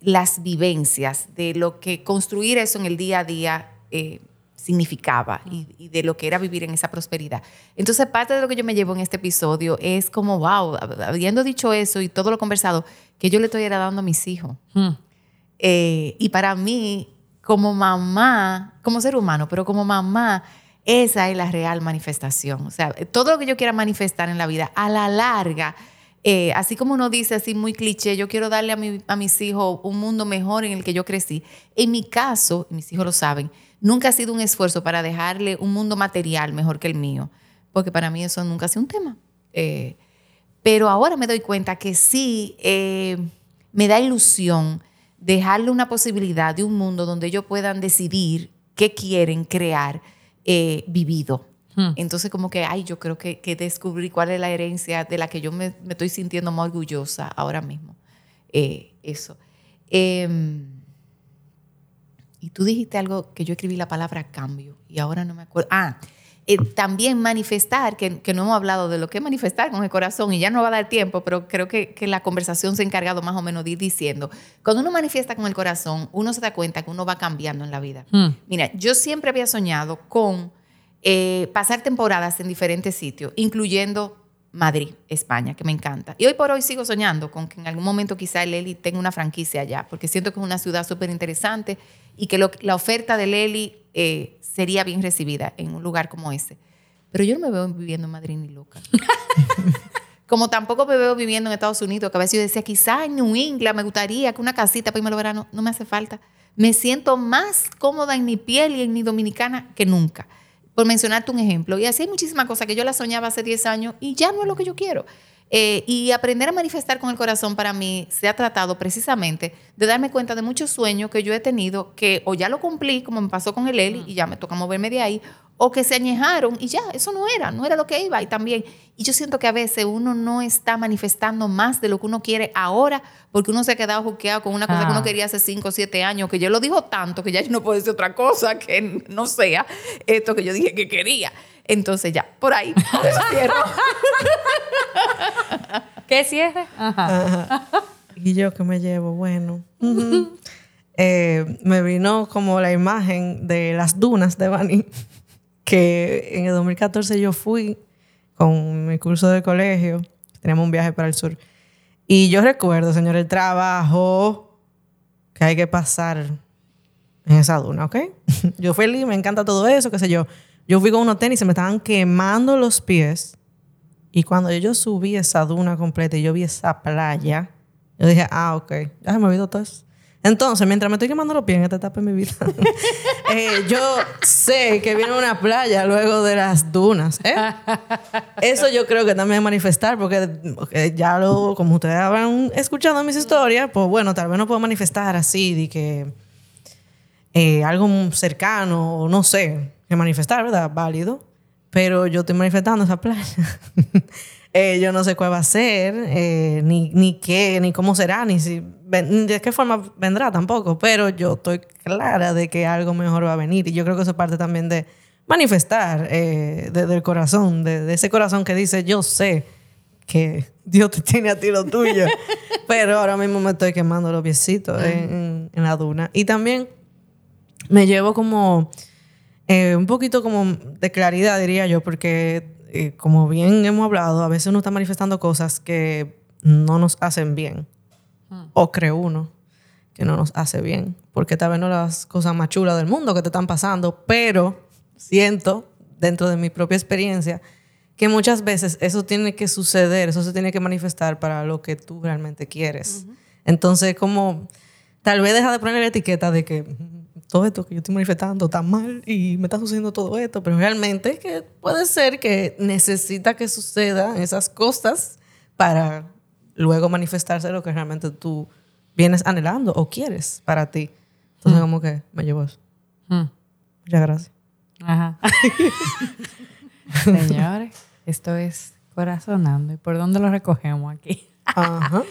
las vivencias de lo que construir eso en el día a día eh, significaba y, y de lo que era vivir en esa prosperidad. Entonces, parte de lo que yo me llevo en este episodio es como, wow, habiendo dicho eso y todo lo conversado, que yo le estoy heredando a mis hijos. Hmm. Eh, y para mí, como mamá, como ser humano, pero como mamá, esa es la real manifestación. O sea, todo lo que yo quiera manifestar en la vida, a la larga, eh, así como uno dice así muy cliché, yo quiero darle a, mi- a mis hijos un mundo mejor en el que yo crecí. En mi caso, mis hijos lo saben, nunca ha sido un esfuerzo para dejarle un mundo material mejor que el mío, porque para mí eso nunca ha sido un tema. Eh, pero ahora me doy cuenta que sí eh, me da ilusión dejarle una posibilidad de un mundo donde ellos puedan decidir qué quieren crear eh, vivido. Hmm. Entonces, como que, ay, yo creo que, que descubrí cuál es la herencia de la que yo me, me estoy sintiendo más orgullosa ahora mismo. Eh, eso. Em, y tú dijiste algo que yo escribí la palabra cambio y ahora no me acuerdo. Ah, eh, también manifestar, que, que no hemos hablado de lo que es manifestar con el corazón y ya no va a dar tiempo, pero creo que, que la conversación se ha encargado más o menos de ir diciendo, cuando uno manifiesta con el corazón, uno se da cuenta que uno va cambiando en la vida. Hmm. Mira, yo siempre había soñado con eh, pasar temporadas en diferentes sitios, incluyendo Madrid, España, que me encanta. Y hoy por hoy sigo soñando con que en algún momento quizá Leli tenga una franquicia allá, porque siento que es una ciudad súper interesante y que lo- la oferta de Leli eh, sería bien recibida en un lugar como ese. Pero yo no me veo viviendo en Madrid ni loca. Como tampoco me veo viviendo en Estados Unidos, que a veces yo decía, quizá en New England me gustaría que una casita para irme al verano, no me hace falta. Me siento más cómoda en mi piel y en mi dominicana que nunca. Por mencionarte un ejemplo. Y así hay muchísimas cosas que yo las soñaba hace 10 años y ya no es lo que yo quiero. Eh, y aprender a manifestar con el corazón para mí se ha tratado precisamente de darme cuenta de muchos sueños que yo he tenido que o ya lo cumplí, como me pasó con el Eli, y ya me toca moverme de ahí, o que se añejaron y ya, eso no era, no era lo que iba. Y también, y yo siento que a veces uno no está manifestando más de lo que uno quiere ahora, porque uno se ha quedado juqueado con una cosa que uno Ah. quería hace 5 o 7 años, que yo lo digo tanto que ya yo no puedo decir otra cosa que no sea esto que yo dije que quería. Entonces ya, por ahí, cierro. ¿Qué cierre? Ajá. Y yo que me llevo, bueno. Eh, me vino como la imagen de las dunas de Bani, que en el 2014 yo fui con mi curso de colegio, teníamos un viaje para el sur. Y yo recuerdo, señor, el trabajo que hay que pasar en esa duna, ¿ok? Yo feliz, me encanta todo eso, qué sé yo. Yo fui con unos tenis, se me estaban quemando los pies. Y cuando yo subí esa duna completa y yo vi esa playa, yo dije, ah, ok, ya se me olvidó todo eso. Entonces, mientras me estoy quemando los pies en esta etapa de mi vida, eh, yo sé que viene una playa luego de las dunas. ¿eh? Eso yo creo que también es manifestar, porque porque ya lo, como ustedes habrán escuchado mis historias, pues bueno, tal vez no puedo manifestar así, de que eh, algo cercano, o no sé, que manifestar, ¿verdad? Válido. Pero yo estoy manifestando esa playa. Eh, yo no sé cuál va a ser, eh, ni, ni qué, ni cómo será, ni, si, ven- ni de qué forma vendrá tampoco. Pero yo estoy clara de que algo mejor va a venir. Y yo creo que eso es parte también de manifestar eh, desde el corazón, de, de ese corazón que dice, yo sé que Dios te tiene a ti lo tuyo. pero ahora mismo me estoy quemando los piecitos en, en- en la duna. Y también me llevo como eh, un poquito como de claridad, diría yo, porque eh, como bien hemos hablado, a veces uno está manifestando cosas que no nos hacen bien. O cree uno que no nos hace bien. Porque tal vez no las cosas más chulas del mundo que te están pasando, pero siento, dentro de mi propia experiencia, que muchas veces eso tiene que suceder, eso se tiene que manifestar para lo que tú realmente quieres. Entonces, como tal vez deja de poner la etiqueta de que "Mm, todo esto que yo estoy manifestando está mal y me está sucediendo todo esto, pero realmente que puede ser que necesita que sucedan esas cosas para luego manifestarse lo que realmente tú vienes anhelando o quieres para ti. Entonces, como que me llevo eso. Mm. Muchas gracias. Ajá. Señores, esto es corazonando. ¿Y por dónde lo recogemos aquí? Ajá.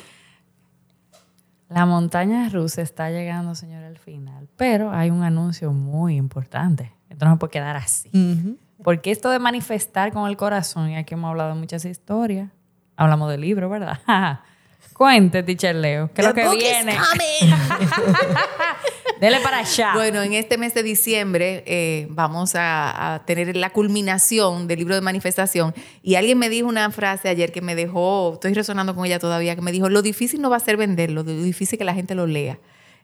La montaña rusa está llegando, señor, al final. Pero hay un anuncio muy importante. Esto no puede quedar así. Porque esto de manifestar con el corazón, y aquí hemos hablado de muchas historias, hablamos del libro, ¿verdad? Cuente, teacher Leo, ¿qué es lo que book is viene? coming. Dele para allá. Bueno, en este mes de diciembre eh, vamos a, a tener la culminación del libro de manifestación. Y alguien me dijo una frase ayer que me dejó, estoy resonando con ella todavía, que me dijo, lo difícil no va a ser venderlo, lo difícil es que la gente lo lea.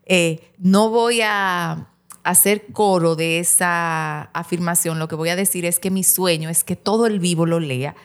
Eh, no voy a hacer coro de esa afirmación, lo que voy a decir es que mi sueño es que todo el vivo lo lea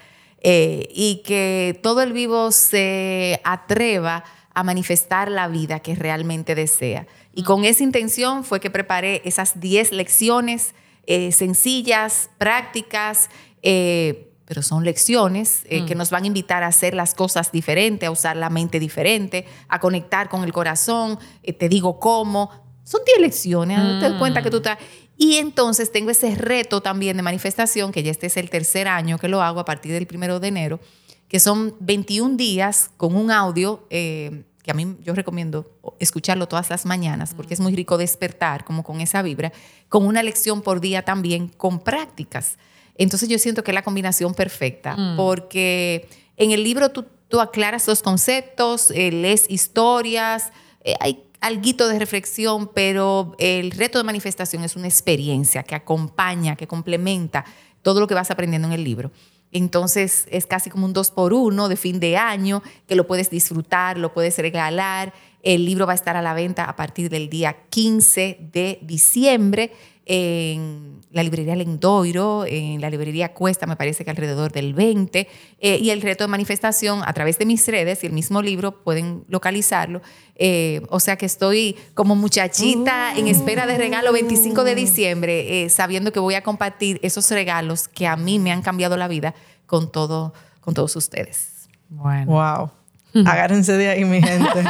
eh, y que todo el vivo se atreva a manifestar la vida que realmente desea. Y con esa intención fue que preparé esas 10 lecciones eh, sencillas, prácticas, eh, pero son lecciones eh, que nos van a invitar a hacer las cosas diferentes, a usar la mente diferente, a conectar con el corazón. te digo cómo. Son 10 lecciones, te das cuenta que tú estás... Y entonces tengo ese reto también de manifestación, que ya este es el tercer año que lo hago a partir del primero de enero, que son 21 días con un audio eh, que a mí yo recomiendo escucharlo todas las mañanas porque es muy rico despertar como con esa vibra, con una lección por día también con prácticas. Entonces yo siento que es la combinación perfecta porque en el libro tú, tú aclaras los conceptos, eh, lees historias, eh, hay alguito de reflexión, pero el reto de manifestación es una experiencia que acompaña, que complementa todo lo que vas aprendiendo en el libro. Entonces es casi como un dos por uno de fin de año que lo puedes disfrutar, lo puedes regalar. El libro va a estar a la venta a partir del día 15 de diciembre. En la librería Lendoiro, en la librería Cuesta, me parece que alrededor del 20, eh, y el reto de manifestación a través de mis redes y el mismo libro pueden localizarlo. Eh, o sea que estoy como muchachita en espera de regalo 25 de diciembre, eh, sabiendo que voy a compartir esos regalos que a mí me han cambiado la vida con, todo, con todos ustedes. Bueno. Wow. Agárrense de ahí, mi gente.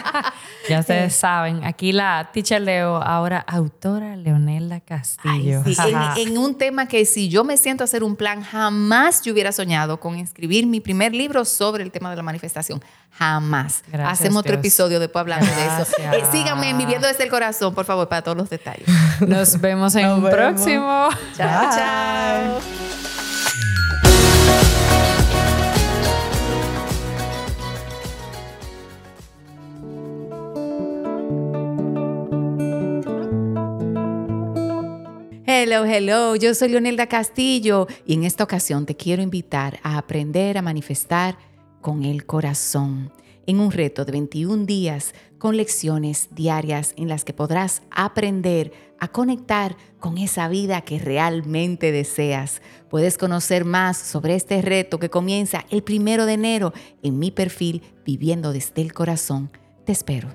ya ustedes saben, aquí la teacher Leo, ahora autora Leonela Castillo. en, en, un tema que si yo me siento a hacer un plan, jamás yo hubiera soñado con escribir mi primer libro sobre el tema de la manifestación. Jamás. Hacemos otro episodio después hablando de eso. Eh, síganme en Viviendo desde el Corazón, por favor, para todos los detalles. Nos vemos en un próximo. Chao, chao. Hello, hello, yo soy Leonelda Castillo y en esta ocasión te quiero invitar a aprender a manifestar con el corazón en un reto de 21 días con lecciones diarias en las que podrás aprender a conectar con esa vida que realmente deseas. Puedes conocer más sobre este reto que comienza el primero de enero en mi perfil Viviendo desde el Corazón. Te espero.